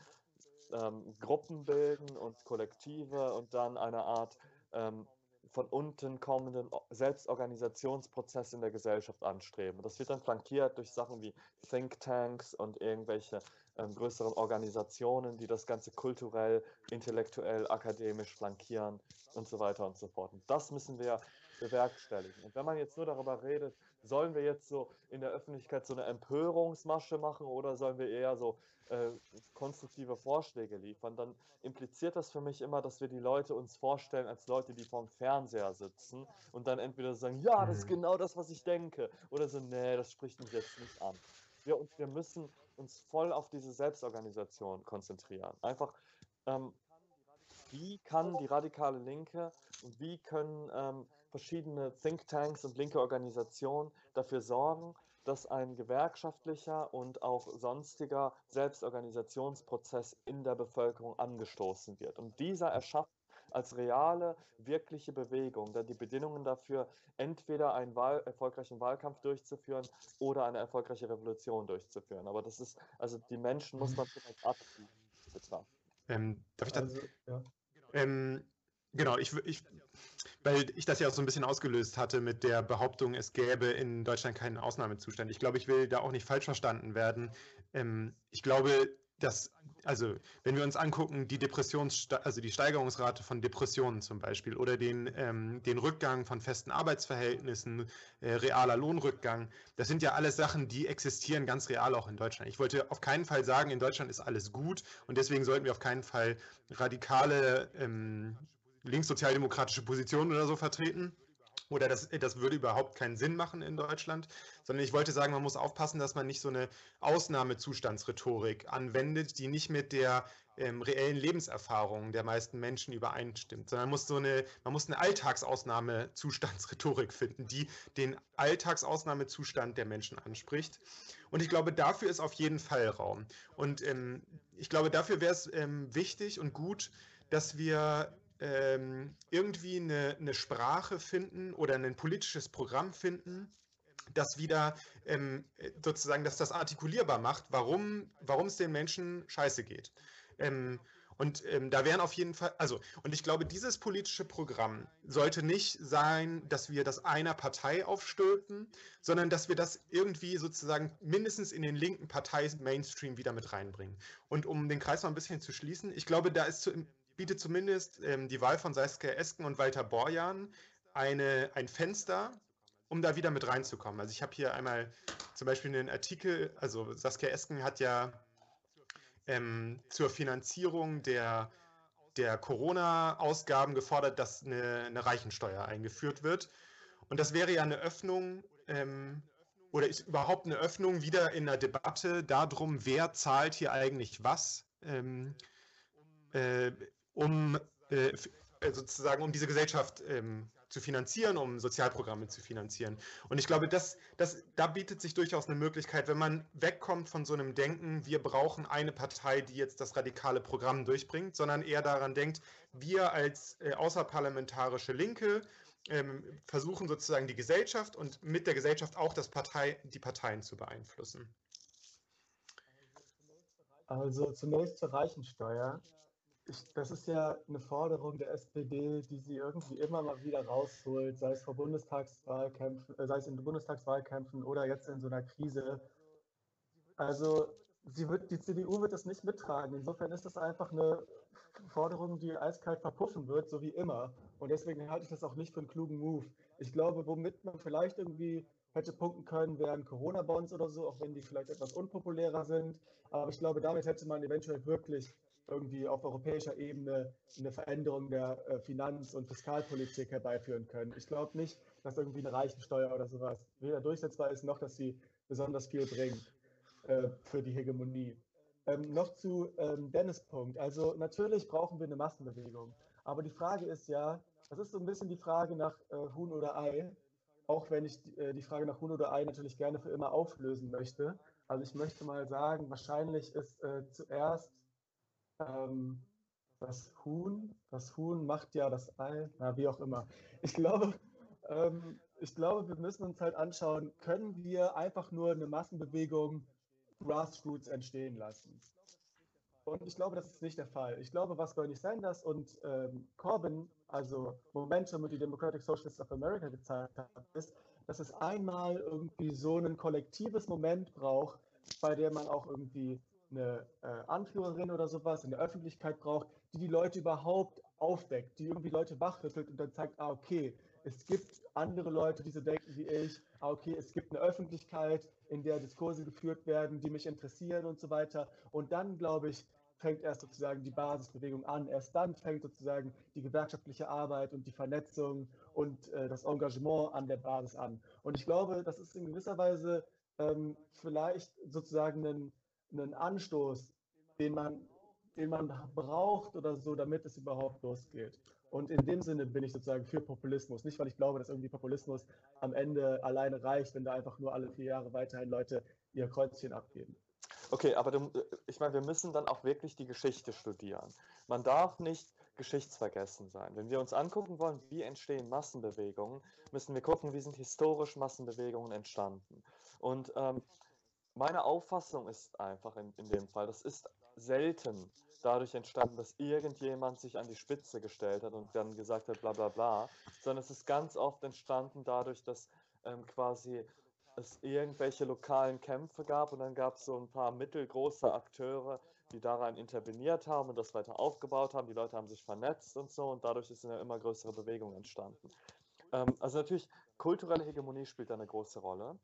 ähm, Gruppen bilden und Kollektive und dann eine Art ähm, von unten kommenden Selbstorganisationsprozess in der Gesellschaft anstreben. Das wird dann flankiert durch Sachen wie Thinktanks und irgendwelche ähm, größeren Organisationen, die das Ganze kulturell, intellektuell, akademisch flankieren und so weiter und so fort. Und das müssen wir bewerkstelligen. Und wenn man jetzt nur darüber redet, sollen wir jetzt so in der Öffentlichkeit so eine Empörungsmasche machen oder sollen wir eher so äh, konstruktive Vorschläge liefern, dann impliziert das für mich immer, dass wir die Leute uns vorstellen als Leute, die vorm Fernseher sitzen und dann entweder sagen, ja, das ist mhm. genau das, was ich denke, oder so, nee, das spricht mich jetzt nicht an. Wir, und wir müssen uns voll auf diese Selbstorganisation konzentrieren. Einfach, ähm, wie kann die radikale Linke und wie können ähm, verschiedene Thinktanks und linke Organisationen dafür sorgen, dass ein gewerkschaftlicher und auch sonstiger Selbstorganisationsprozess in der Bevölkerung angestoßen wird. Und dieser erschafft als reale, wirkliche Bewegung, dann die Bedingungen dafür, entweder einen Wahl, erfolgreichen Wahlkampf durchzuführen oder eine erfolgreiche Revolution durchzuführen. Aber das ist, also die Menschen muss man vielleicht aktiv betrachten. Ähm, darf ich dann? Also, ja. ähm, genau, ich, ich, weil ich das ja auch so ein bisschen ausgelöst hatte mit der Behauptung, es gäbe in Deutschland keinen Ausnahmezustand. Ich glaube, ich will da auch nicht falsch verstanden werden. Ähm, ich glaube, dass, also wenn wir uns angucken, die Depressions, also die Steigerungsrate von Depressionen zum Beispiel oder den, ähm, den Rückgang von festen Arbeitsverhältnissen, äh, realer Lohnrückgang, das sind ja alles Sachen, die existieren ganz real auch in Deutschland. Ich wollte auf keinen Fall sagen, in Deutschland ist alles gut und deswegen sollten wir auf keinen Fall radikale ähm, linkssozialdemokratische Positionen oder so vertreten. Oder das, das würde überhaupt keinen Sinn machen in Deutschland, sondern ich wollte sagen, man muss aufpassen, dass man nicht so eine Ausnahmezustandsrhetorik anwendet, die nicht mit der ähm, reellen Lebenserfahrung der meisten Menschen übereinstimmt, sondern man muss so eine, man muss eine Alltagsausnahmezustandsrhetorik finden, die den Alltagsausnahmezustand der Menschen anspricht. Und ich glaube, dafür ist auf jeden Fall Raum. Und ähm, ich glaube, dafür wäre es ähm, wichtig und gut, dass wir ähm, irgendwie eine, eine, Sprache finden oder ein politisches Programm finden, das wieder ähm, sozusagen, dass das artikulierbar macht, warum, warum es den Menschen scheiße geht. Ähm, und ähm, da wären auf jeden Fall, also, und ich glaube, dieses politische Programm sollte nicht sein, dass wir das einer Partei aufstülpen, sondern dass wir das irgendwie sozusagen mindestens in den linken Partei-Mainstream wieder mit reinbringen. Und um den Kreis noch ein bisschen zu schließen, ich glaube, da ist zu, bietet zumindest ähm, die Wahl von Saskia Esken und Walter Borjan eine, ein Fenster, um da wieder mit reinzukommen. Also ich habe hier einmal zum Beispiel einen Artikel, also Saskia Esken hat ja ähm, zur Finanzierung der, der Corona-Ausgaben gefordert, dass eine, eine, Reichensteuer eingeführt wird. Und das wäre ja eine Öffnung ähm, oder ist überhaupt eine Öffnung wieder in der Debatte darum, wer zahlt hier eigentlich was. Ähm, äh, um äh, äh, sozusagen um diese Gesellschaft ähm, zu finanzieren, um Sozialprogramme zu finanzieren. Und ich glaube, das, das, da bietet sich durchaus eine Möglichkeit, wenn man wegkommt von so einem Denken, wir brauchen eine Partei, die jetzt das radikale Programm durchbringt, sondern eher daran denkt, wir als äh, außerparlamentarische Linke ähm, versuchen sozusagen die Gesellschaft und mit der Gesellschaft auch das Partei, die Parteien zu beeinflussen. Also zunächst zur Reichensteuer ich, das ist ja eine Forderung der SPD, die sie irgendwie immer mal wieder rausholt, sei es vor Bundestagswahlkämpfen, äh, sei es in Bundestagswahlkämpfen oder jetzt in so einer Krise. Also sie wird, die CDU wird das nicht mittragen. Insofern ist das einfach eine Forderung, die eiskalt verpuffen wird, so wie immer. Und deswegen halte ich das auch nicht für einen klugen Move. Ich glaube, womit man vielleicht irgendwie hätte punkten können, wären Corona-Bonds oder so, auch wenn die vielleicht etwas unpopulärer sind. Aber ich glaube, damit hätte man eventuell wirklich irgendwie auf europäischer Ebene eine Veränderung der äh, Finanz- und Fiskalpolitik herbeiführen können. Ich glaube nicht, dass irgendwie eine Reichensteuer oder sowas weder durchsetzbar ist, noch dass sie besonders viel bringt äh, für die Hegemonie. Ähm, noch zu ähm, Dennis Punkt. Also natürlich brauchen wir eine Massenbewegung. Aber die Frage ist ja, das ist so ein bisschen die Frage nach äh, Huhn oder Ei, auch wenn ich äh, die Frage nach Huhn oder Ei natürlich gerne für immer auflösen möchte. Also ich möchte mal sagen, wahrscheinlich ist äh, zuerst ähm, das Huhn, das Huhn macht ja das Ei, na, wie auch immer. Ich glaube, ähm, ich glaube, wir müssen uns halt anschauen, können wir einfach nur eine Massenbewegung Grassroots entstehen lassen? Und ich glaube, das ist nicht der Fall. Ich glaube, was Bernie Sanders und ähm, Corbyn, also Momentum und die Democratic Socialists of America gezeigt haben, ist, dass es einmal irgendwie so ein kollektives Moment braucht, bei dem man auch irgendwie eine äh, Anführerin oder sowas in der Öffentlichkeit braucht, die die Leute überhaupt aufdeckt, die irgendwie Leute wachrüttelt und dann zeigt, ah, okay, es gibt andere Leute, die so denken wie ich, ah, okay, es gibt eine Öffentlichkeit, in der Diskurse geführt werden, die mich interessieren und so weiter. Und dann, glaube ich, fängt erst sozusagen die Basisbewegung an. Erst dann fängt sozusagen die gewerkschaftliche Arbeit und die Vernetzung und äh, das Engagement an der Basis an. Und ich glaube, das ist in gewisser Weise ähm, vielleicht sozusagen ein, ein Anstoß, den man, den man braucht oder so, damit es überhaupt losgeht. Und in dem Sinne bin ich sozusagen für Populismus. Nicht, weil ich glaube, dass irgendwie Populismus am Ende alleine reicht, wenn da einfach nur alle vier Jahre weiterhin Leute ihr Kreuzchen abgeben. Okay, aber du, ich meine, wir müssen dann auch wirklich die Geschichte studieren. Man darf nicht geschichtsvergessen sein. Wenn wir uns angucken wollen, wie entstehen Massenbewegungen, müssen wir gucken, wie sind historisch Massenbewegungen entstanden. Und ähm, meine Auffassung ist einfach in, in dem Fall, das ist selten dadurch entstanden, dass irgendjemand sich an die Spitze gestellt hat und dann gesagt hat, bla bla bla, sondern es ist ganz oft entstanden dadurch, dass ähm, quasi es irgendwelche lokalen Kämpfe gab und dann gab es so ein paar mittelgroße Akteure, die daran interveniert haben und das weiter aufgebaut haben. Die Leute haben sich vernetzt und so und dadurch ist eine immer größere Bewegung entstanden. Ähm, also natürlich, kulturelle Hegemonie spielt da eine große Rolle.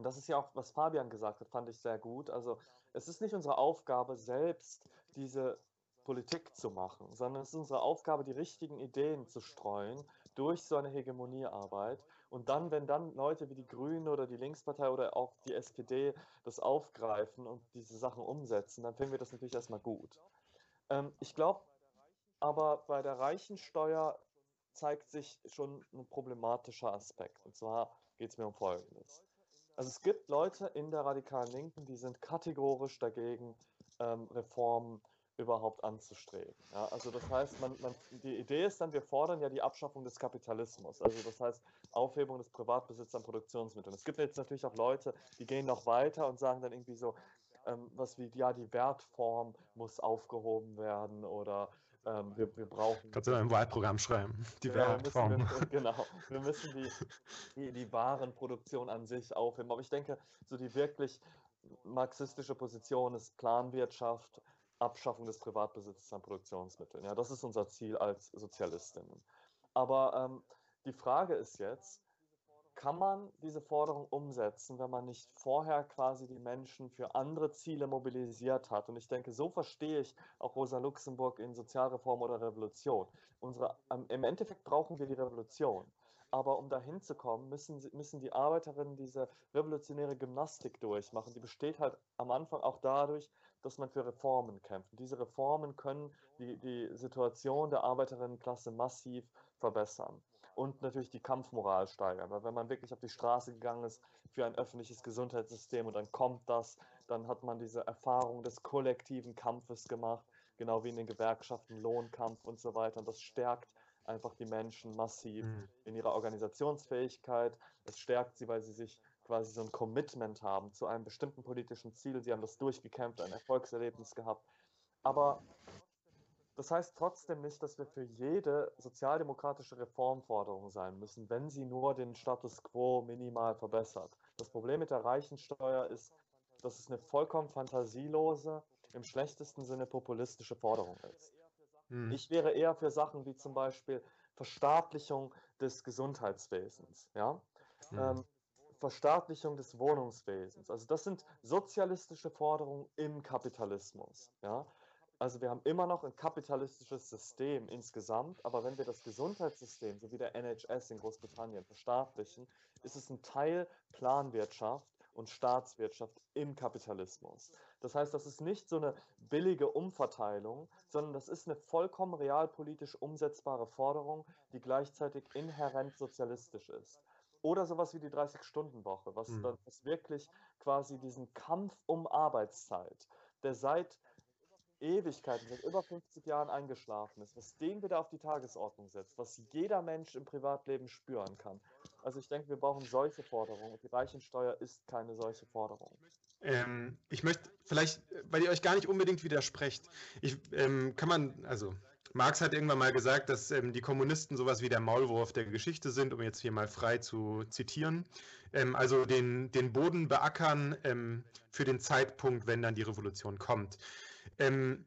Und das ist ja auch, was Fabian gesagt hat, fand ich sehr gut. Also es ist nicht unsere Aufgabe, selbst diese Politik zu machen, sondern es ist unsere Aufgabe, die richtigen Ideen zu streuen durch so eine Hegemoniearbeit. Und dann, wenn dann Leute wie die Grünen oder die Linkspartei oder auch die SPD das aufgreifen und diese Sachen umsetzen, dann finden wir das natürlich erstmal gut. Ähm, ich glaube aber bei der Reichensteuer zeigt sich schon ein problematischer Aspekt. Und zwar geht es mir um Folgendes. Also es gibt Leute in der radikalen Linken, die sind kategorisch dagegen, ähm, Reformen überhaupt anzustreben. Ja, also das heißt, man, man, die Idee ist dann, wir fordern ja die Abschaffung des Kapitalismus. Also das heißt, Aufhebung des Privatbesitzes an Produktionsmitteln. Es gibt jetzt natürlich auch Leute, die gehen noch weiter und sagen dann irgendwie so, ähm, was wie, ja, die Wertform muss aufgehoben werden oder ähm, wir, wir brauchen. Kannst du ein Wahlprogramm schreiben? Die Wertform. Wir, genau. Wir müssen die, die, die Warenproduktion an sich aufheben. Aber ich denke, so die wirklich marxistische Position ist Planwirtschaft, Abschaffung des Privatbesitzes an Produktionsmitteln. Ja, das ist unser Ziel als Sozialistinnen. Aber ähm, die Frage ist jetzt, kann man diese Forderung umsetzen, wenn man nicht vorher quasi die Menschen für andere Ziele mobilisiert hat? Und ich denke, so verstehe ich auch Rosa Luxemburg in Sozialreform oder Revolution. Unsere, ähm, Im Endeffekt brauchen wir die Revolution. Aber um dahin zu kommen, müssen, müssen die Arbeiterinnen diese revolutionäre Gymnastik durchmachen. Die besteht halt am Anfang auch dadurch, dass man für Reformen kämpft. Und diese Reformen können die, die Situation der Arbeiterinnenklasse massiv verbessern und natürlich die Kampfmoral steigern. Weil wenn man wirklich auf die Straße gegangen ist für ein öffentliches Gesundheitssystem und dann kommt das, dann hat man diese Erfahrung des kollektiven Kampfes gemacht, genau wie in den Gewerkschaften, Lohnkampf und so weiter. Und das stärkt einfach die Menschen massiv mhm. in ihrer Organisationsfähigkeit. Es stärkt sie, weil sie sich quasi so ein Commitment haben zu einem bestimmten politischen Ziel. Sie haben das durchgekämpft, ein Erfolgserlebnis gehabt. Aber das heißt trotzdem nicht, dass wir für jede sozialdemokratische Reformforderung sein müssen, wenn sie nur den Status quo minimal verbessert. Das Problem mit der Reichensteuer ist, dass es eine vollkommen fantasielose, im schlechtesten Sinne populistische Forderung ist. Hm. Ich wäre eher für Sachen wie zum Beispiel Verstaatlichung des Gesundheitswesens, ja? Hm. Ähm, Verstaatlichung des Wohnungswesens. Also das sind sozialistische Forderungen im Kapitalismus, ja? Also wir haben immer noch ein kapitalistisches System insgesamt, aber wenn wir das Gesundheitssystem, so wie der NHS in Großbritannien, verstaatlichen, ist es ein Teil Planwirtschaft und Staatswirtschaft im Kapitalismus. Das heißt, das ist nicht so eine billige Umverteilung, sondern das ist eine vollkommen realpolitisch umsetzbare Forderung, die gleichzeitig inhärent sozialistisch ist. Oder sowas wie die 30-Stunden-Woche, was, Hm. was wirklich quasi diesen Kampf um Arbeitszeit, der seit Ewigkeiten, seit über 50 Jahren eingeschlafen ist, was den wieder auf die Tagesordnung setzt, was jeder Mensch im Privatleben spüren kann. Also ich denke, wir brauchen solche Forderungen die Reichensteuer ist keine solche Forderung. Ähm, ich möchte vielleicht, weil ihr euch gar nicht unbedingt widersprecht, ich, ähm, kann man, also Marx hat irgendwann mal gesagt, dass ähm, die Kommunisten sowas wie der Maulwurf der Geschichte sind, um jetzt hier mal frei zu zitieren. Ähm, also den, den Boden beackern ähm, für den Zeitpunkt, wenn dann die Revolution kommt. Ähm,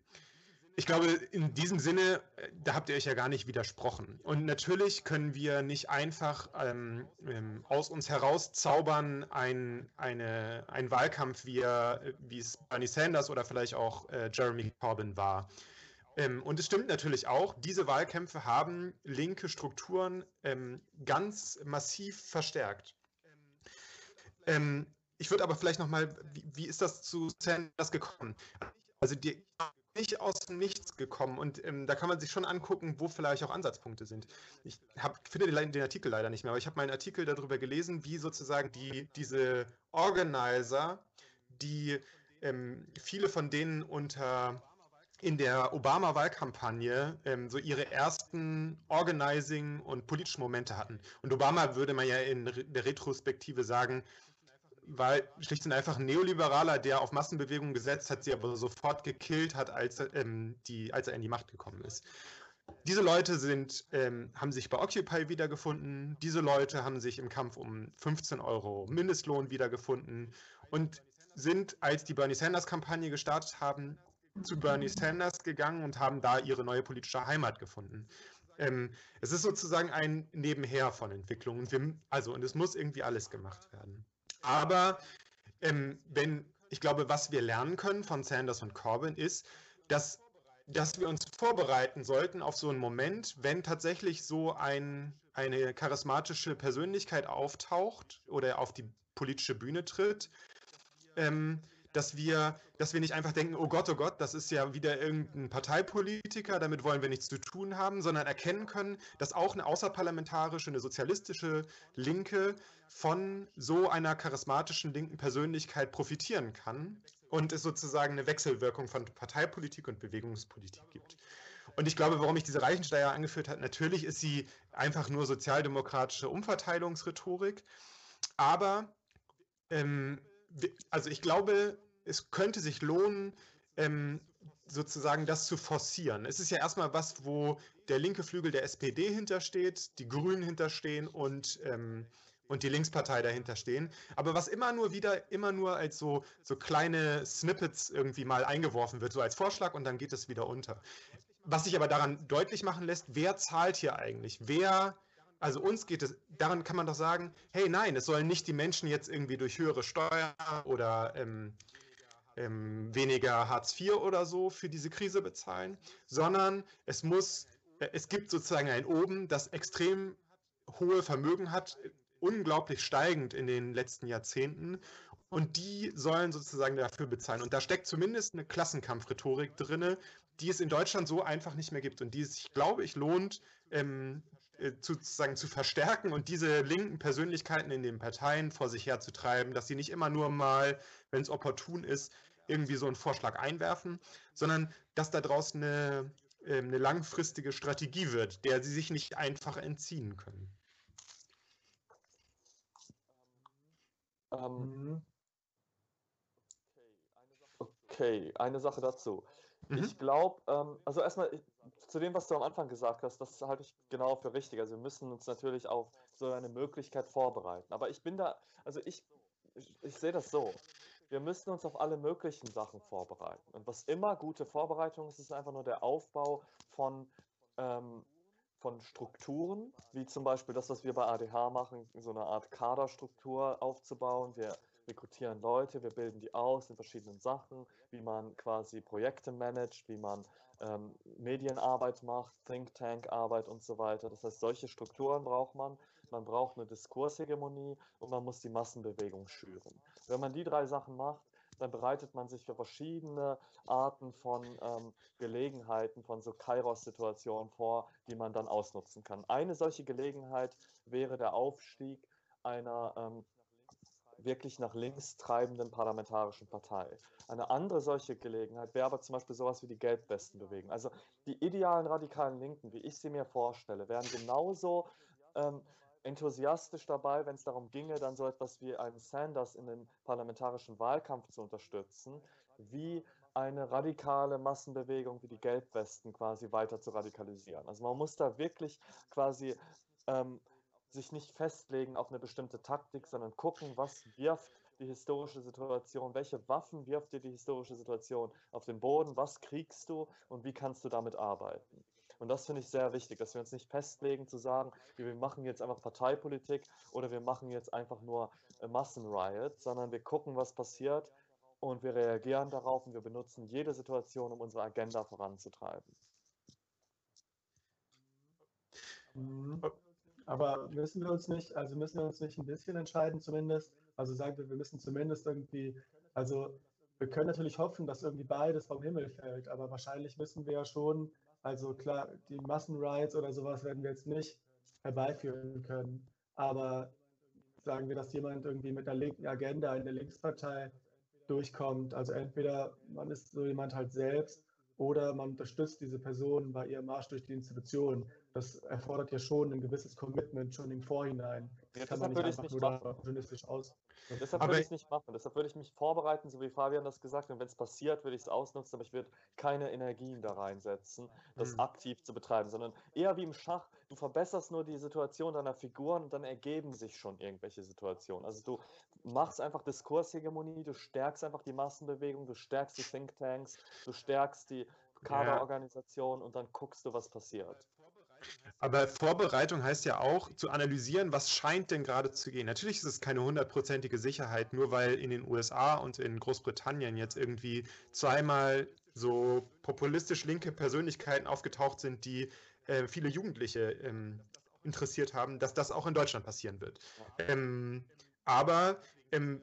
ich glaube, in diesem Sinne, äh, da habt ihr euch ja gar nicht widersprochen. Und natürlich können wir nicht einfach ähm, ähm, aus uns herauszaubern ein, eine, ein Wahlkampf, wie, wie es Bernie Sanders oder vielleicht auch äh, Jeremy Corbyn war. Ähm, und es stimmt natürlich auch, diese Wahlkämpfe haben linke Strukturen ähm, ganz massiv verstärkt. Ähm, ich würde aber vielleicht nochmal, wie, wie ist das zu Sanders gekommen? Also die nicht aus dem Nichts gekommen und ähm, da kann man sich schon angucken, wo vielleicht auch Ansatzpunkte sind. Ich hab, finde den, den Artikel leider nicht mehr, aber ich habe mal einen Artikel darüber gelesen, wie sozusagen die, diese Organizer, die ähm, viele von denen unter in der Obama-Wahlkampagne ähm, so ihre ersten Organizing und politischen Momente hatten. Und Obama würde man ja in der Retrospektive sagen, war schlicht und einfach ein Neoliberaler, der auf Massenbewegungen gesetzt hat, sie aber sofort gekillt hat, als, er, ähm, die, als er in die Macht gekommen ist. Diese Leute sind, ähm, haben sich bei Occupy wiedergefunden. Diese Leute haben sich im Kampf um 15 Euro Mindestlohn wiedergefunden und sind, als die Bernie Sanders-Kampagne gestartet haben, zu Bernie Sanders gegangen und haben da ihre neue politische Heimat gefunden. Ähm, es ist sozusagen ein Nebenher von Entwicklungen. Also, und es muss irgendwie alles gemacht werden. Aber ähm, wenn, ich glaube, was wir lernen können von Sanders und Corbyn ist, dass, dass wir uns vorbereiten sollten auf so einen Moment, wenn tatsächlich so ein, eine charismatische Persönlichkeit auftaucht oder auf die politische Bühne tritt, ähm, dass wir, dass wir nicht einfach denken, oh Gott, oh Gott, das ist ja wieder irgendein Parteipolitiker, damit wollen wir nichts zu tun haben, sondern erkennen können, dass auch eine außerparlamentarische, eine sozialistische Linke von so einer charismatischen linken Persönlichkeit profitieren kann und es sozusagen eine Wechselwirkung von Parteipolitik und Bewegungspolitik gibt. Und ich glaube, warum ich diese Reichensteuer angeführt habe, natürlich ist sie einfach nur sozialdemokratische Umverteilungsrhetorik, aber ähm, also ich glaube, es könnte sich lohnen, ähm, sozusagen das zu forcieren. Es ist ja erstmal was, wo der linke Flügel der SPD hintersteht, die Grünen hinterstehen und, ähm, und die Linkspartei dahinter stehen. Aber was immer nur wieder, immer nur als so, so kleine Snippets irgendwie mal eingeworfen wird, so als Vorschlag und dann geht es wieder unter. Was sich aber daran deutlich machen lässt, wer zahlt hier eigentlich? Wer also uns geht es, daran kann man doch sagen, hey nein, es sollen nicht die Menschen jetzt irgendwie durch höhere Steuern oder ähm, ähm, weniger Hartz IV oder so für diese Krise bezahlen, sondern es muss, äh, es gibt sozusagen ein Oben, das extrem hohe Vermögen hat, unglaublich steigend in den letzten Jahrzehnten und die sollen sozusagen dafür bezahlen. Und da steckt zumindest eine Klassenkampfrhetorik drin, die es in Deutschland so einfach nicht mehr gibt und die es, ich glaube ich, lohnt, ähm, zu, sozusagen zu verstärken und diese linken Persönlichkeiten in den Parteien vor sich herzutreiben, dass sie nicht immer nur mal, wenn es opportun ist, irgendwie so einen Vorschlag einwerfen, sondern dass da draußen eine, äh, eine langfristige Strategie wird, der sie sich nicht einfach entziehen können. Ähm, Mhm. okay, eine Sache dazu. Mhm. Ich glaube, ähm, also erstmal ich- zu dem, was du am Anfang gesagt hast, das halte ich genau für richtig. Also wir müssen uns natürlich auf so eine Möglichkeit vorbereiten. Aber ich bin da, also ich, ich, sehe das so. Wir müssen uns auf alle möglichen Sachen vorbereiten. Und was immer gute Vorbereitung ist, ist einfach nur der Aufbau von, ähm, von Strukturen, wie zum Beispiel das, was wir bei ADH machen, so eine Art Kaderstruktur aufzubauen. Wir rekrutieren Leute, wir bilden die aus in verschiedenen Sachen, wie man quasi Projekte managt, wie man ähm, Medienarbeit macht, Think Tank Arbeit und so weiter. Das heißt, solche Strukturen braucht man. man braucht eine Diskurshegemonie und man muss die Massenbewegung schüren. Wenn man die drei Sachen macht, dann bereitet man sich für verschiedene Arten von ähm, Gelegenheiten, von so Kairos-Situationen vor, die man dann ausnutzen kann. Eine solche Gelegenheit wäre der Aufstieg einer ähm, wirklich nach links treibenden parlamentarischen Partei. Eine andere solche Gelegenheit wäre aber zum Beispiel sowas wie die Gelbwestenbewegung. Also die idealen radikalen Linken, wie ich sie mir vorstelle, wären genauso ähm, enthusiastisch dabei, wenn es darum ginge, dann so etwas wie einen Sanders in den parlamentarischen Wahlkampf zu unterstützen, wie eine radikale Massenbewegung wie die Gelbwesten quasi weiter zu radikalisieren. Also man muss da wirklich quasi ähm, sich nicht festlegen auf eine bestimmte Taktik, sondern gucken, was wirft die historische Situation, welche Waffen wirft dir die historische Situation auf den Boden, was kriegst du und wie kannst du damit arbeiten. Und das finde ich sehr wichtig, dass wir uns nicht festlegen zu sagen, wir machen jetzt einfach Parteipolitik oder wir machen jetzt einfach nur äh, Massenriot, sondern wir gucken, was passiert und wir reagieren darauf und wir benutzen jede Situation, um unsere Agenda voranzutreiben. Aber müssen wir uns nicht, also müssen wir uns nicht ein bisschen entscheiden zumindest, also sagen wir, wir müssen zumindest irgendwie, also wir können natürlich hoffen, dass irgendwie beides vom Himmel fällt, aber wahrscheinlich müssen wir ja schon also klar, die Massenrights oder sowas werden wir jetzt nicht herbeiführen können. Aber sagen wir, dass jemand irgendwie mit einer linken Agenda in der Linkspartei durchkommt. Also entweder man ist so jemand halt selbst oder man unterstützt diese Person bei ihrem Marsch durch die Institution. Das erfordert ja schon ein gewisses Commitment schon im Vorhinein. Das ja, kann man nicht einfach nicht nur opportunistisch aus. Deshalb würde ich es nicht machen. Deshalb würde ich mich vorbereiten, so wie Fabian das gesagt hat. Und wenn es passiert, würde ich es ausnutzen, aber ich würde keine Energien da reinsetzen, das Mhm. aktiv zu betreiben, sondern eher wie im Schach, du verbesserst nur die Situation deiner Figuren und dann ergeben sich schon irgendwelche Situationen. Also du machst einfach Diskurshegemonie, du stärkst einfach die Massenbewegung, du stärkst die Thinktanks, du stärkst die Kaderorganisation und dann guckst du, was passiert. Aber Vorbereitung heißt ja auch zu analysieren, was scheint denn gerade zu gehen. Natürlich ist es keine hundertprozentige Sicherheit, nur weil in den USA und in Großbritannien jetzt irgendwie zweimal so populistisch linke Persönlichkeiten aufgetaucht sind, die äh, viele Jugendliche ähm, interessiert haben, dass das auch in Deutschland passieren wird. Ähm, aber ähm,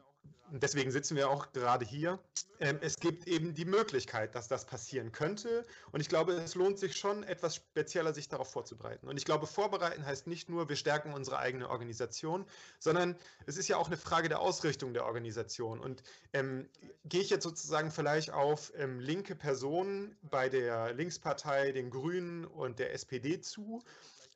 deswegen sitzen wir auch gerade hier. Ähm, es gibt eben die Möglichkeit, dass das passieren könnte. Und ich glaube, es lohnt sich schon, etwas spezieller sich darauf vorzubereiten. Und ich glaube, vorbereiten heißt nicht nur, wir stärken unsere eigene Organisation, sondern es ist ja auch eine Frage der Ausrichtung der Organisation. Und ähm, gehe ich jetzt sozusagen vielleicht auf ähm, linke Personen bei der Linkspartei, den Grünen und der SPD zu,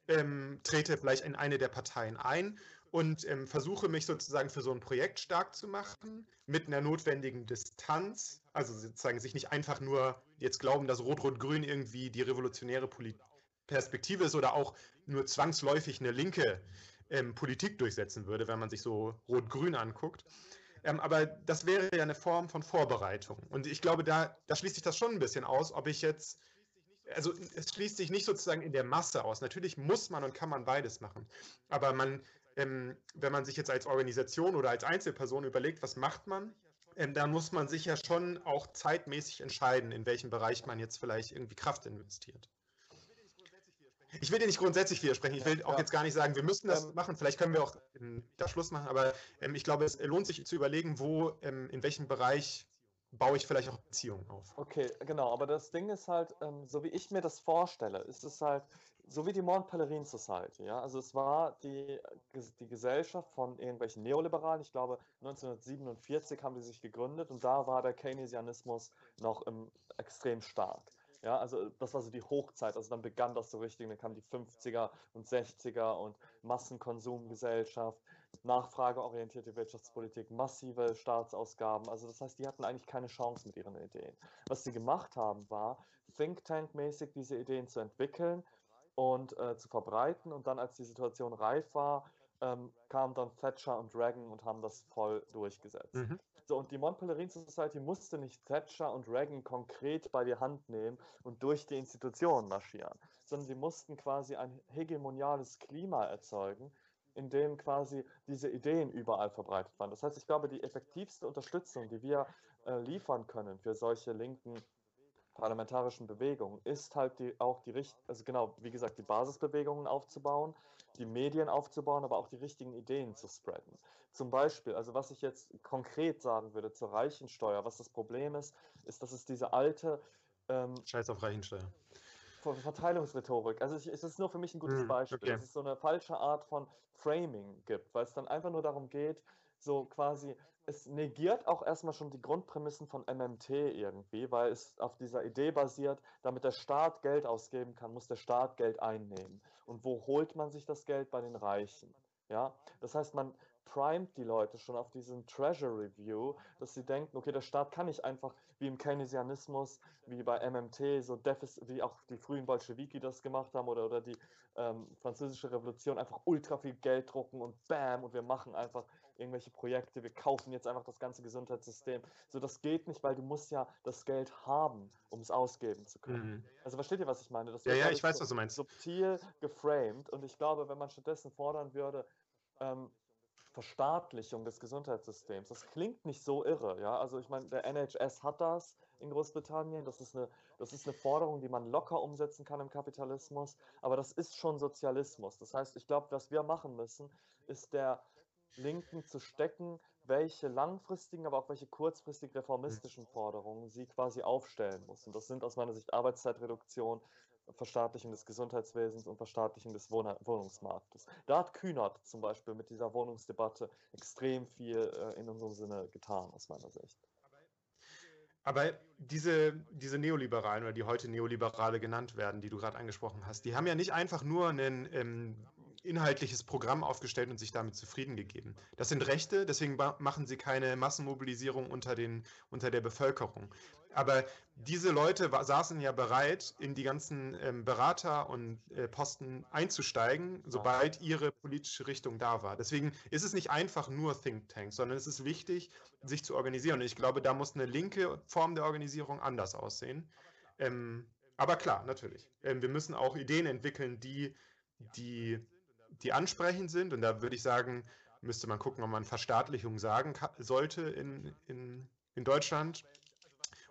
ähm, trete vielleicht in eine der Parteien ein und ähm, versuche mich sozusagen für so ein Projekt stark zu machen, mit einer notwendigen Distanz, also sozusagen sich nicht einfach nur jetzt glauben, dass Rot-Rot-Grün irgendwie die revolutionäre Poli Perspektive ist oder auch nur zwangsläufig eine linke ähm, Politik durchsetzen würde, wenn man sich so Rot-Grün anguckt. Ähm, aber das wäre ja eine Form von Vorbereitung. Und ich glaube, da, da schließt sich das schon ein bisschen aus, ob ich jetzt also es schließt sich nicht sozusagen in der Masse aus. Natürlich muss man und kann man beides machen. Aber man, ähm, wenn man sich jetzt als Organisation oder als Einzelperson überlegt, was macht man, ähm, dann muss man sich ja schon auch zeitmäßig entscheiden, in welchem Bereich man jetzt vielleicht irgendwie Kraft investiert. Ich will dir nicht grundsätzlich widersprechen. Ich will auch Ja. jetzt gar nicht sagen, wir müssen das Ähm, machen. Vielleicht können wir auch da Schluss machen. Aber ähm, ich glaube, es lohnt sich zu überlegen, wo, ähm, in welchem Bereich baue ich vielleicht auch Beziehungen auf. Okay, genau, aber das Ding ist halt, ähm, so wie ich mir das vorstelle, ist es halt so wie die Mont Pelerin Society, ja. Also es war die, die Gesellschaft von irgendwelchen Neoliberalen, ich glaube 1947 haben die sich gegründet und da war der Keynesianismus noch im, extrem stark. Ja, also das war so die Hochzeit, also dann begann das so richtig, dann kamen die 50er und 60er und Massenkonsumgesellschaft, nachfrageorientierte Wirtschaftspolitik, massive Staatsausgaben. Also das heißt, die hatten eigentlich keine Chance mit ihren Ideen. Was sie gemacht haben, war Think Tank-mäßig diese Ideen zu entwickeln und äh, zu verbreiten. Und dann, als die Situation reif war, ähm, kamen dann Thatcher und Reagan und haben das voll durchgesetzt. Mhm. So, und die Mont Pelerin Society musste nicht Thatcher und Reagan konkret bei die Hand nehmen und durch die Institutionen marschieren, sondern sie mussten quasi ein hegemoniales Klima erzeugen, in dem quasi diese Ideen überall verbreitet waren. Das heißt, ich glaube, die effektivste Unterstützung, die wir äh, liefern können für solche linken parlamentarischen Bewegung ist halt die, auch die Richt also genau, wie gesagt, die Basisbewegungen aufzubauen, die Medien aufzubauen, aber auch die richtigen Ideen zu spreaden. Zum Beispiel, also was ich jetzt konkret sagen würde zur Reichensteuer, was das Problem ist, ist, dass es diese alte ähm, Scheiß auf Reichensteuer. Verteilungsrhetorik. Also ich, es ist nur für mich ein gutes hm, Beispiel, okay. dass es so eine falsche Art von Framing gibt, weil es dann einfach nur darum geht, so quasi es negiert auch erstmal schon die Grundprämissen von MMT irgendwie, weil es auf dieser Idee basiert, damit der Staat Geld ausgeben kann, muss der Staat Geld einnehmen. Und wo holt man sich das Geld? Bei den Reichen. Ja? Das heißt, man primet die Leute schon auf diesen Treasure Review, dass sie denken, okay, der Staat kann nicht einfach wie im Keynesianismus, wie bei MMT, so Deficit, wie auch die frühen Bolschewiki das gemacht haben oder, oder die ähm, französische Revolution, einfach ultra viel Geld drucken und bam, und wir machen einfach irgendwelche Projekte, wir kaufen jetzt einfach das ganze Gesundheitssystem. So, das geht nicht, weil du musst ja das Geld haben, um es ausgeben zu können. Mhm. Also versteht ihr, was ich meine? Das ja, ja, ich weiß, so was du meinst. Subtil geframed und ich glaube, wenn man stattdessen fordern würde, ähm, Verstaatlichung des Gesundheitssystems. Das klingt nicht so irre, ja. Also ich meine, der NHS hat das in Großbritannien. Das ist, eine, das ist eine Forderung, die man locker umsetzen kann im Kapitalismus, aber das ist schon Sozialismus. Das heißt, ich glaube, was wir machen müssen, ist der Linken zu stecken, welche langfristigen, aber auch welche kurzfristig reformistischen Forderungen sie quasi aufstellen muss. Und das sind aus meiner Sicht Arbeitszeitreduktion, Verstaatlichung des Gesundheitswesens und Verstaatlichung des Wohn Wohnungsmarktes. Da hat Kühnert zum Beispiel mit dieser Wohnungsdebatte extrem viel äh, in unserem Sinne getan, aus meiner Sicht. Aber diese, diese Neoliberalen oder die heute Neoliberale genannt werden, die du gerade angesprochen hast, die haben ja nicht einfach nur einen ähm, inhaltliches Programm aufgestellt und sich damit zufrieden gegeben. Das sind Rechte, deswegen machen sie keine Massenmobilisierung unter, den, unter der Bevölkerung. Aber diese Leute saßen ja bereit, in die ganzen ähm, Berater und äh, Posten einzusteigen, sobald ihre politische Richtung da war. Deswegen ist es nicht einfach nur Think Tanks, sondern es ist wichtig, sich zu organisieren. Und ich glaube, da muss eine linke Form der Organisierung anders aussehen. Ähm, aber klar, natürlich. Ähm, wir müssen auch Ideen entwickeln, die, die die ansprechend sind. Und da würde ich sagen, müsste man gucken, ob man Verstaatlichung sagen sollte in, in, in Deutschland.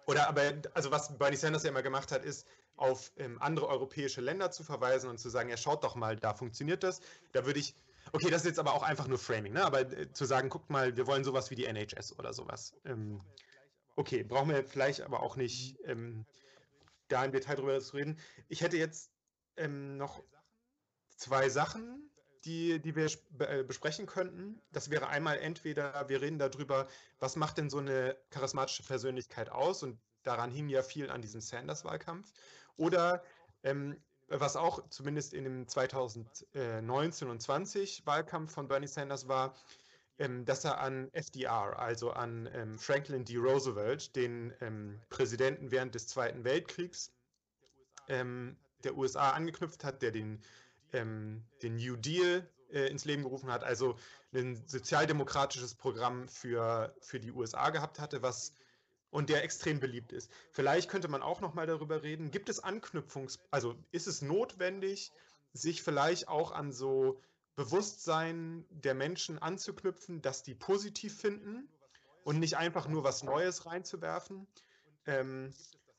Oder aber, also was Bernie Sanders ja immer gemacht hat, ist, auf ähm, andere europäische Länder zu verweisen und zu sagen, ja, schaut doch mal, da funktioniert das. Da würde ich, okay, das ist jetzt aber auch einfach nur Framing, ne? aber äh, zu sagen, guckt mal, wir wollen sowas wie die NHS oder sowas. Ähm, okay, brauchen wir vielleicht aber auch nicht ähm, da im Detail drüber zu reden. Ich hätte jetzt ähm, noch zwei Sachen, die, die wir äh, besprechen könnten. Das wäre einmal entweder, wir reden darüber, was macht denn so eine charismatische Persönlichkeit aus? Und daran hing ja viel an diesem Sanders-Wahlkampf. Oder ähm, was auch zumindest in dem 2019 und 20 Wahlkampf von Bernie Sanders war, ähm, dass er an FDR, also an ähm, Franklin D. Roosevelt, den ähm, Präsidenten während des Zweiten Weltkriegs ähm, der USA angeknüpft hat, der den ähm, den New Deal äh, ins Leben gerufen hat, also ein sozialdemokratisches Programm für, für die USA gehabt hatte, was und der extrem beliebt ist. Vielleicht könnte man auch noch mal darüber reden, gibt es Anknüpfungs also ist es notwendig, sich vielleicht auch an so Bewusstsein der Menschen anzuknüpfen, dass die positiv finden und nicht einfach nur was Neues reinzuwerfen. Ähm,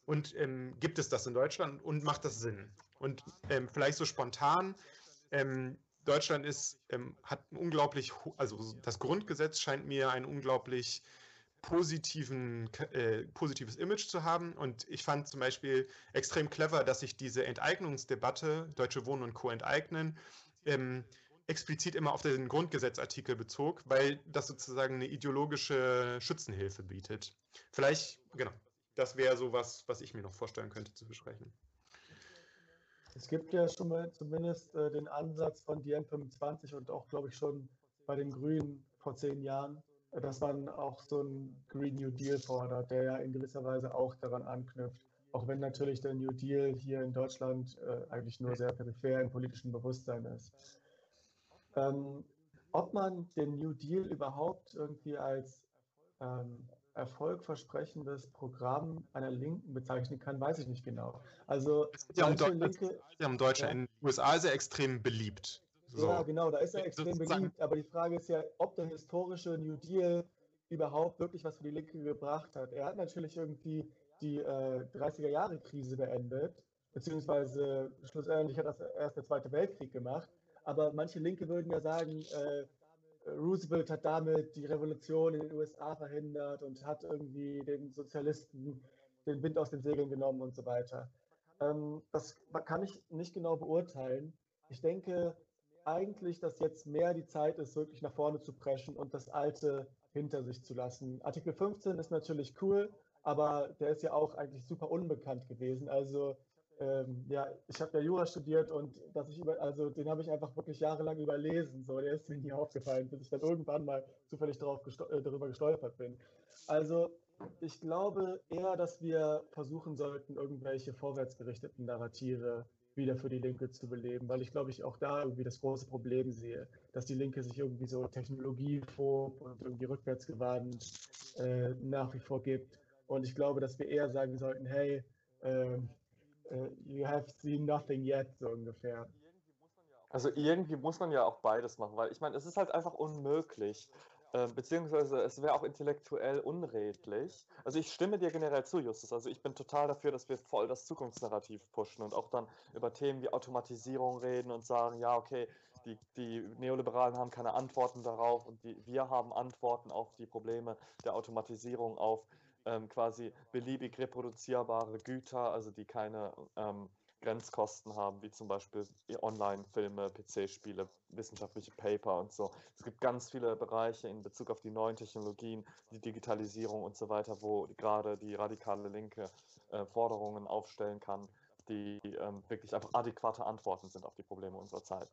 und ähm, gibt es das in Deutschland und macht das Sinn? Und ähm, vielleicht so spontan, ähm, Deutschland ist, ähm, hat ein unglaublich, also das Grundgesetz scheint mir ein unglaublich positiven, äh, positives Image zu haben. Und ich fand zum Beispiel extrem clever, dass sich diese Enteignungsdebatte, Deutsche Wohnen und Co. enteignen, ähm, explizit immer auf den Grundgesetzartikel bezog, weil das sozusagen eine ideologische Schützenhilfe bietet. Vielleicht, genau, das wäre so was, was ich mir noch vorstellen könnte zu besprechen. Es gibt ja schon mal zumindest äh, den Ansatz von DN25 und auch, glaube ich, schon bei den Grünen vor zehn Jahren, dass man auch so einen Green New Deal fordert, der ja in gewisser Weise auch daran anknüpft. Auch wenn natürlich der New Deal hier in Deutschland äh, eigentlich nur sehr peripher im politischen Bewusstsein ist. Ähm, ob man den New Deal überhaupt irgendwie als ähm, erfolgversprechendes Programm einer Linken bezeichnen kann, weiß ich nicht genau. Also ja um, Linke, um Deutschland. Ja. In den USA ist er extrem beliebt. So. Ja, genau, da ist er extrem beliebt. Aber die Frage ist ja, ob der historische New Deal überhaupt wirklich was für die Linke gebracht hat. Er hat natürlich irgendwie die äh, 30er-Jahre-Krise beendet, beziehungsweise schlussendlich hat das erst der Zweite Weltkrieg gemacht. Aber manche Linke würden ja sagen, äh, Roosevelt hat damit die Revolution in den USA verhindert und hat irgendwie den Sozialisten den Wind aus den Segeln genommen und so weiter. Ähm, das kann ich nicht genau beurteilen. Ich denke eigentlich, dass jetzt mehr die Zeit ist, wirklich nach vorne zu preschen und das Alte hinter sich zu lassen. Artikel 15 ist natürlich cool, aber der ist ja auch eigentlich super unbekannt gewesen. Also ähm, ja, ich habe ja Jura studiert und dass ich über, also den habe ich einfach wirklich jahrelang überlesen. So, der ist mir nie aufgefallen, bis ich dann irgendwann mal zufällig darauf gestol äh, darüber gestolpert bin. Also ich glaube eher, dass wir versuchen sollten, irgendwelche vorwärtsgerichteten Narrative wieder für die Linke zu beleben, weil ich glaube, ich auch da irgendwie das große Problem sehe, dass die Linke sich irgendwie so technologiephob und irgendwie rückwärtsgewandt äh, nach wie vor gibt. Und ich glaube, dass wir eher sagen sollten, hey, äh, you have seen nothing yet, so ungefähr. Also irgendwie muss man ja auch beides machen, weil ich meine, es ist halt einfach unmöglich, äh, beziehungsweise es wäre auch intellektuell unredlich. Also ich stimme dir generell zu, Justus. Also ich bin total dafür, dass wir voll das Zukunftsnarrativ pushen und auch dann über Themen wie Automatisierung reden und sagen, ja, okay, die, die Neoliberalen haben keine Antworten darauf und die, wir haben Antworten auf die Probleme der Automatisierung, auf ähm, quasi beliebig reproduzierbare Güter, also die keine ähm, Grenzkosten haben, wie zum Beispiel Online-Filme, PC-Spiele, wissenschaftliche Paper und so. Es gibt ganz viele Bereiche in Bezug auf die neuen Technologien, die Digitalisierung und so weiter, wo gerade die radikale Linke äh, Forderungen aufstellen kann, die ähm, wirklich einfach adäquate Antworten sind auf die Probleme unserer Zeit.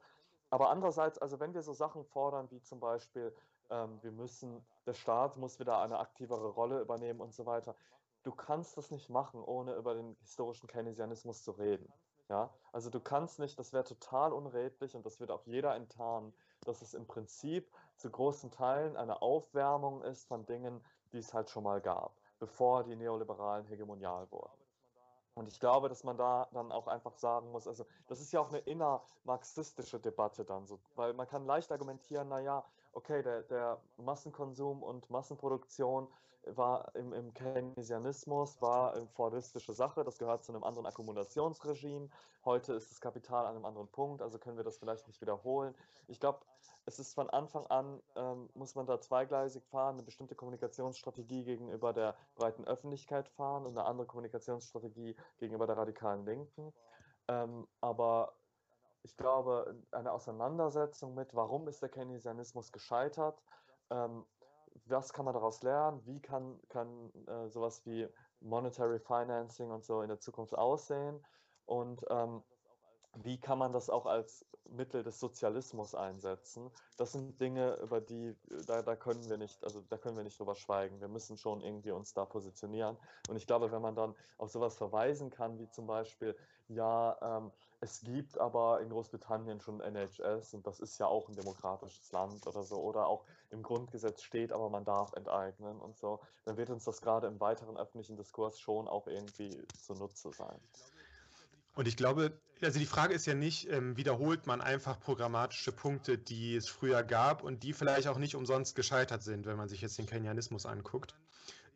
Aber andererseits, also wenn wir so Sachen fordern, wie zum Beispiel wir müssen, der Staat muss wieder eine aktivere Rolle übernehmen und so weiter. Du kannst das nicht machen, ohne über den historischen Keynesianismus zu reden. Ja, also du kannst nicht, das wäre total unredlich und das wird auch jeder enttarnen, dass es im Prinzip zu großen Teilen eine Aufwärmung ist von Dingen, die es halt schon mal gab, bevor die Neoliberalen hegemonial wurden. Und ich glaube, dass man da dann auch einfach sagen muss, also das ist ja auch eine innermarxistische Debatte dann so, weil man kann leicht argumentieren, naja, okay, der, der Massenkonsum und Massenproduktion war im, im Keynesianismus, war eine fordistische Sache, das gehört zu einem anderen Akkumulationsregime. Heute ist das Kapital an einem anderen Punkt, also können wir das vielleicht nicht wiederholen. Ich glaube, es ist von Anfang an, ähm, muss man da zweigleisig fahren, eine bestimmte Kommunikationsstrategie gegenüber der breiten Öffentlichkeit fahren und eine andere Kommunikationsstrategie gegenüber der radikalen Linken. Ähm, aber ich glaube, eine Auseinandersetzung mit, warum ist der Keynesianismus gescheitert, ähm, was kann man daraus lernen, wie kann, kann äh, sowas wie Monetary Financing und so in der Zukunft aussehen und ähm, wie kann man das auch als Mittel des Sozialismus einsetzen? Das sind Dinge, über die, da, da können wir nicht, also da können wir nicht drüber schweigen. Wir müssen schon irgendwie uns da positionieren. Und ich glaube, wenn man dann auf sowas verweisen kann, wie zum Beispiel, ja, ähm, es gibt aber in Großbritannien schon NHS und das ist ja auch ein demokratisches Land oder so, oder auch im Grundgesetz steht, aber man darf enteignen und so, dann wird uns das gerade im weiteren öffentlichen Diskurs schon auch irgendwie zunutze sein. Und ich glaube, also die Frage ist ja nicht, ähm, wiederholt man einfach programmatische Punkte, die es früher gab und die vielleicht auch nicht umsonst gescheitert sind, wenn man sich jetzt den Keynesianismus anguckt,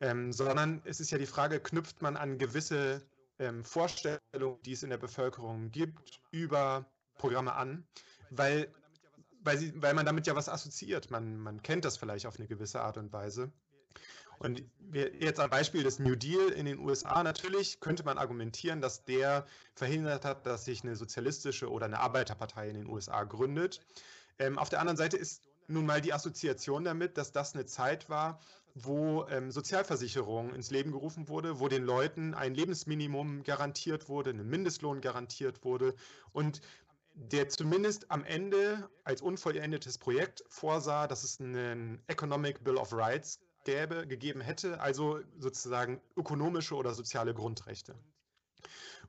ähm, sondern es ist ja die Frage, knüpft man an gewisse ähm, Vorstellungen, die es in der Bevölkerung gibt, über Programme an, weil, weil, sie, weil man damit ja was assoziiert. Man, man kennt das vielleicht auf eine gewisse Art und Weise. Und jetzt am Beispiel des New Deal in den USA natürlich könnte man argumentieren, dass der verhindert hat, dass sich eine sozialistische oder eine Arbeiterpartei in den USA gründet. Ähm, auf der anderen Seite ist nun mal die Assoziation damit, dass das eine Zeit war, wo ähm, Sozialversicherung ins Leben gerufen wurde, wo den Leuten ein Lebensminimum garantiert wurde, ein Mindestlohn garantiert wurde und der zumindest am Ende als unvollendetes Projekt vorsah, dass es einen Economic Bill of Rights gäbe, gegeben hätte, also sozusagen ökonomische oder soziale Grundrechte.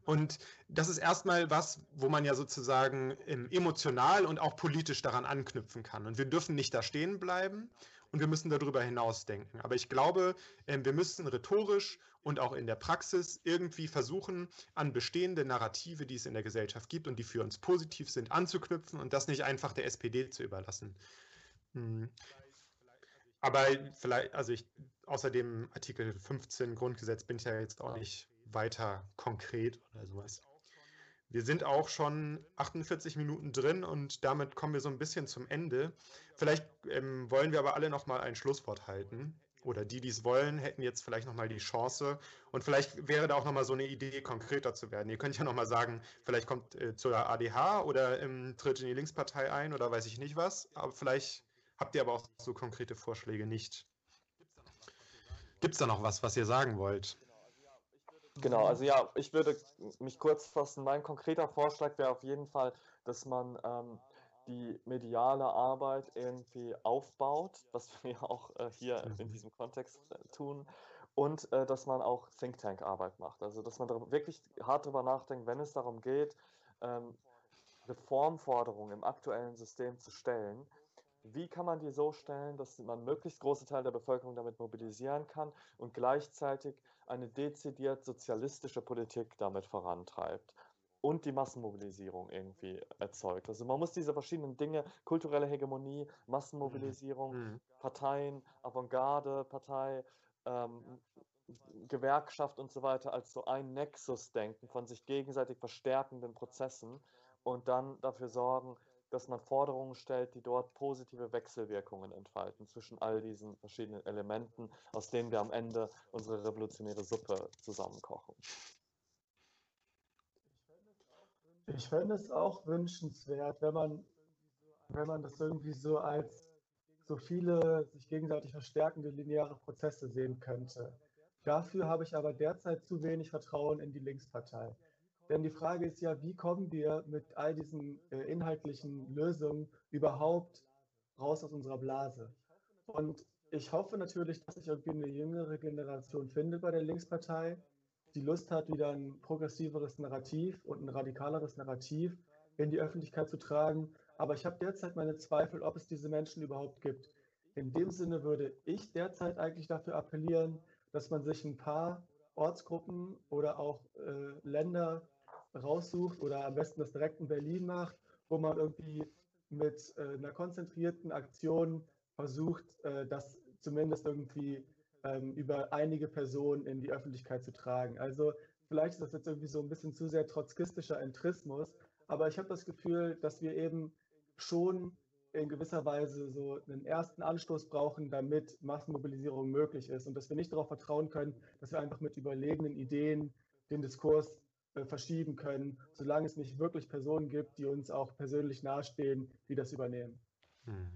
Und das ist erstmal was, wo man ja sozusagen emotional und auch politisch daran anknüpfen kann. Und wir dürfen nicht da stehen bleiben, und wir müssen darüber hinaus denken. Aber ich glaube, ähm, wir müssen rhetorisch und auch in der Praxis irgendwie versuchen, an bestehende Narrative, die es in der Gesellschaft gibt und die für uns positiv sind, anzuknüpfen und das nicht einfach der SPD zu überlassen. Hm. aber vielleicht, also ich, außer dem Artikel 15 Grundgesetz bin ich ja jetzt auch nicht weiter konkret oder sowas. Wir sind auch schon 48 Minuten drin und damit kommen wir so ein bisschen zum Ende. Vielleicht ähm, wollen wir aber alle noch mal ein Schlusswort halten. Oder die, die es wollen, hätten jetzt vielleicht noch mal die Chance. Und vielleicht wäre da auch noch mal so eine Idee, konkreter zu werden. Ihr könnt ja noch mal sagen, vielleicht kommt äh, zur ADH oder ähm, tritt in die Linkspartei ein oder weiß ich nicht was. Aber vielleicht habt ihr aber auch so konkrete Vorschläge nicht. Gibt es da noch was, was ihr sagen wollt? Genau, also ja, ich würde mich kurz fassen. Mein konkreter Vorschlag wäre auf jeden Fall, dass man ähm, die mediale Arbeit irgendwie aufbaut, was wir auch äh, hier in diesem Kontext äh, tun, und äh, dass man auch Think Tank Arbeit macht. Also dass man wirklich hart darüber nachdenkt, wenn es darum geht, ähm, Reformforderungen im aktuellen System zu stellen, wie kann man die so stellen, dass man möglichst große Teil der Bevölkerung damit mobilisieren kann und gleichzeitig eine dezidiert sozialistische Politik damit vorantreibt und die Massenmobilisierung irgendwie erzeugt. Also man muss diese verschiedenen Dinge, kulturelle Hegemonie, Massenmobilisierung, mhm. Parteien, Avantgarde, Partei, ähm, Gewerkschaft und so weiter als so ein Nexus denken von sich gegenseitig verstärkenden Prozessen und dann dafür sorgen, dass man Forderungen stellt, die dort positive Wechselwirkungen entfalten zwischen all diesen verschiedenen Elementen, aus denen wir am Ende unsere revolutionäre Suppe zusammenkochen. Ich fände es auch wünschenswert, wenn man, wenn man das irgendwie so als so viele sich gegenseitig verstärkende lineare Prozesse sehen könnte. Dafür habe ich aber derzeit zu wenig Vertrauen in die Linkspartei. Denn die Frage ist ja, wie kommen wir mit all diesen äh, inhaltlichen Lösungen überhaupt raus aus unserer Blase? Und ich hoffe natürlich, dass sich irgendwie eine jüngere Generation findet bei der Linkspartei, die Lust hat, wieder ein progressiveres Narrativ und ein radikaleres Narrativ in die Öffentlichkeit zu tragen. Aber ich habe derzeit meine Zweifel, ob es diese Menschen überhaupt gibt. In dem Sinne würde ich derzeit eigentlich dafür appellieren, dass man sich ein paar Ortsgruppen oder auch äh, Länder raussucht oder am besten das direkt in Berlin macht, wo man irgendwie mit äh, einer konzentrierten Aktion versucht, äh, das zumindest irgendwie ähm, über einige Personen in die Öffentlichkeit zu tragen. Also vielleicht ist das jetzt irgendwie so ein bisschen zu sehr trotzkistischer Entrismus, aber ich habe das Gefühl, dass wir eben schon in gewisser Weise so einen ersten Anstoß brauchen, damit Massenmobilisierung möglich ist und dass wir nicht darauf vertrauen können, dass wir einfach mit überlegenen Ideen den Diskurs verschieben können, solange es nicht wirklich Personen gibt, die uns auch persönlich nahestehen, die das übernehmen. Hm.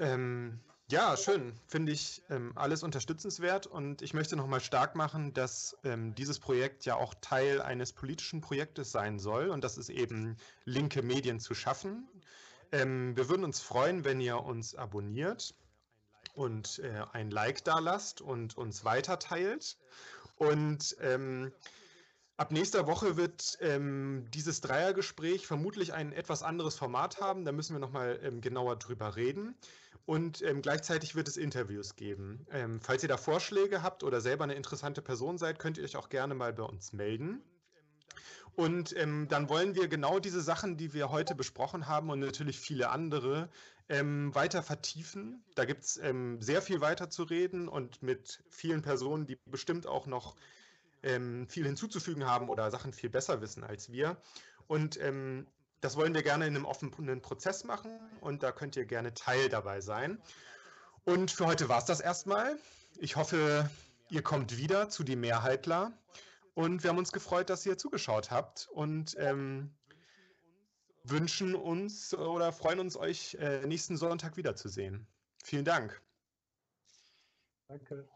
Ähm, ja, schön. Finde ich ähm, alles unterstützenswert und ich möchte nochmal stark machen, dass ähm, dieses Projekt ja auch Teil eines politischen Projektes sein soll und das ist eben linke Medien zu schaffen. Ähm, wir würden uns freuen, wenn ihr uns abonniert und äh, ein Like da lasst und uns weiterteilt. Und ähm, ab nächster Woche wird ähm, dieses Dreiergespräch vermutlich ein etwas anderes Format haben. Da müssen wir nochmal ähm, genauer drüber reden. Und ähm, gleichzeitig wird es Interviews geben. Ähm, falls ihr da Vorschläge habt oder selber eine interessante Person seid, könnt ihr euch auch gerne mal bei uns melden. Und ähm, dann wollen wir genau diese Sachen, die wir heute besprochen haben und natürlich viele andere, ähm, weiter vertiefen. Da gibt es ähm, sehr viel weiter zu reden und mit vielen Personen, die bestimmt auch noch ähm, viel hinzuzufügen haben oder Sachen viel besser wissen als wir. Und ähm, das wollen wir gerne in einem offenen Prozess machen und da könnt ihr gerne Teil dabei sein. Und für heute war es das erstmal. Ich hoffe, ihr kommt wieder zu die Mehrheitler. Und wir haben uns gefreut, dass ihr zugeschaut habt und ähm, wünschen uns oder freuen uns, euch äh, nächsten Sonntag wiederzusehen. Vielen Dank. Danke.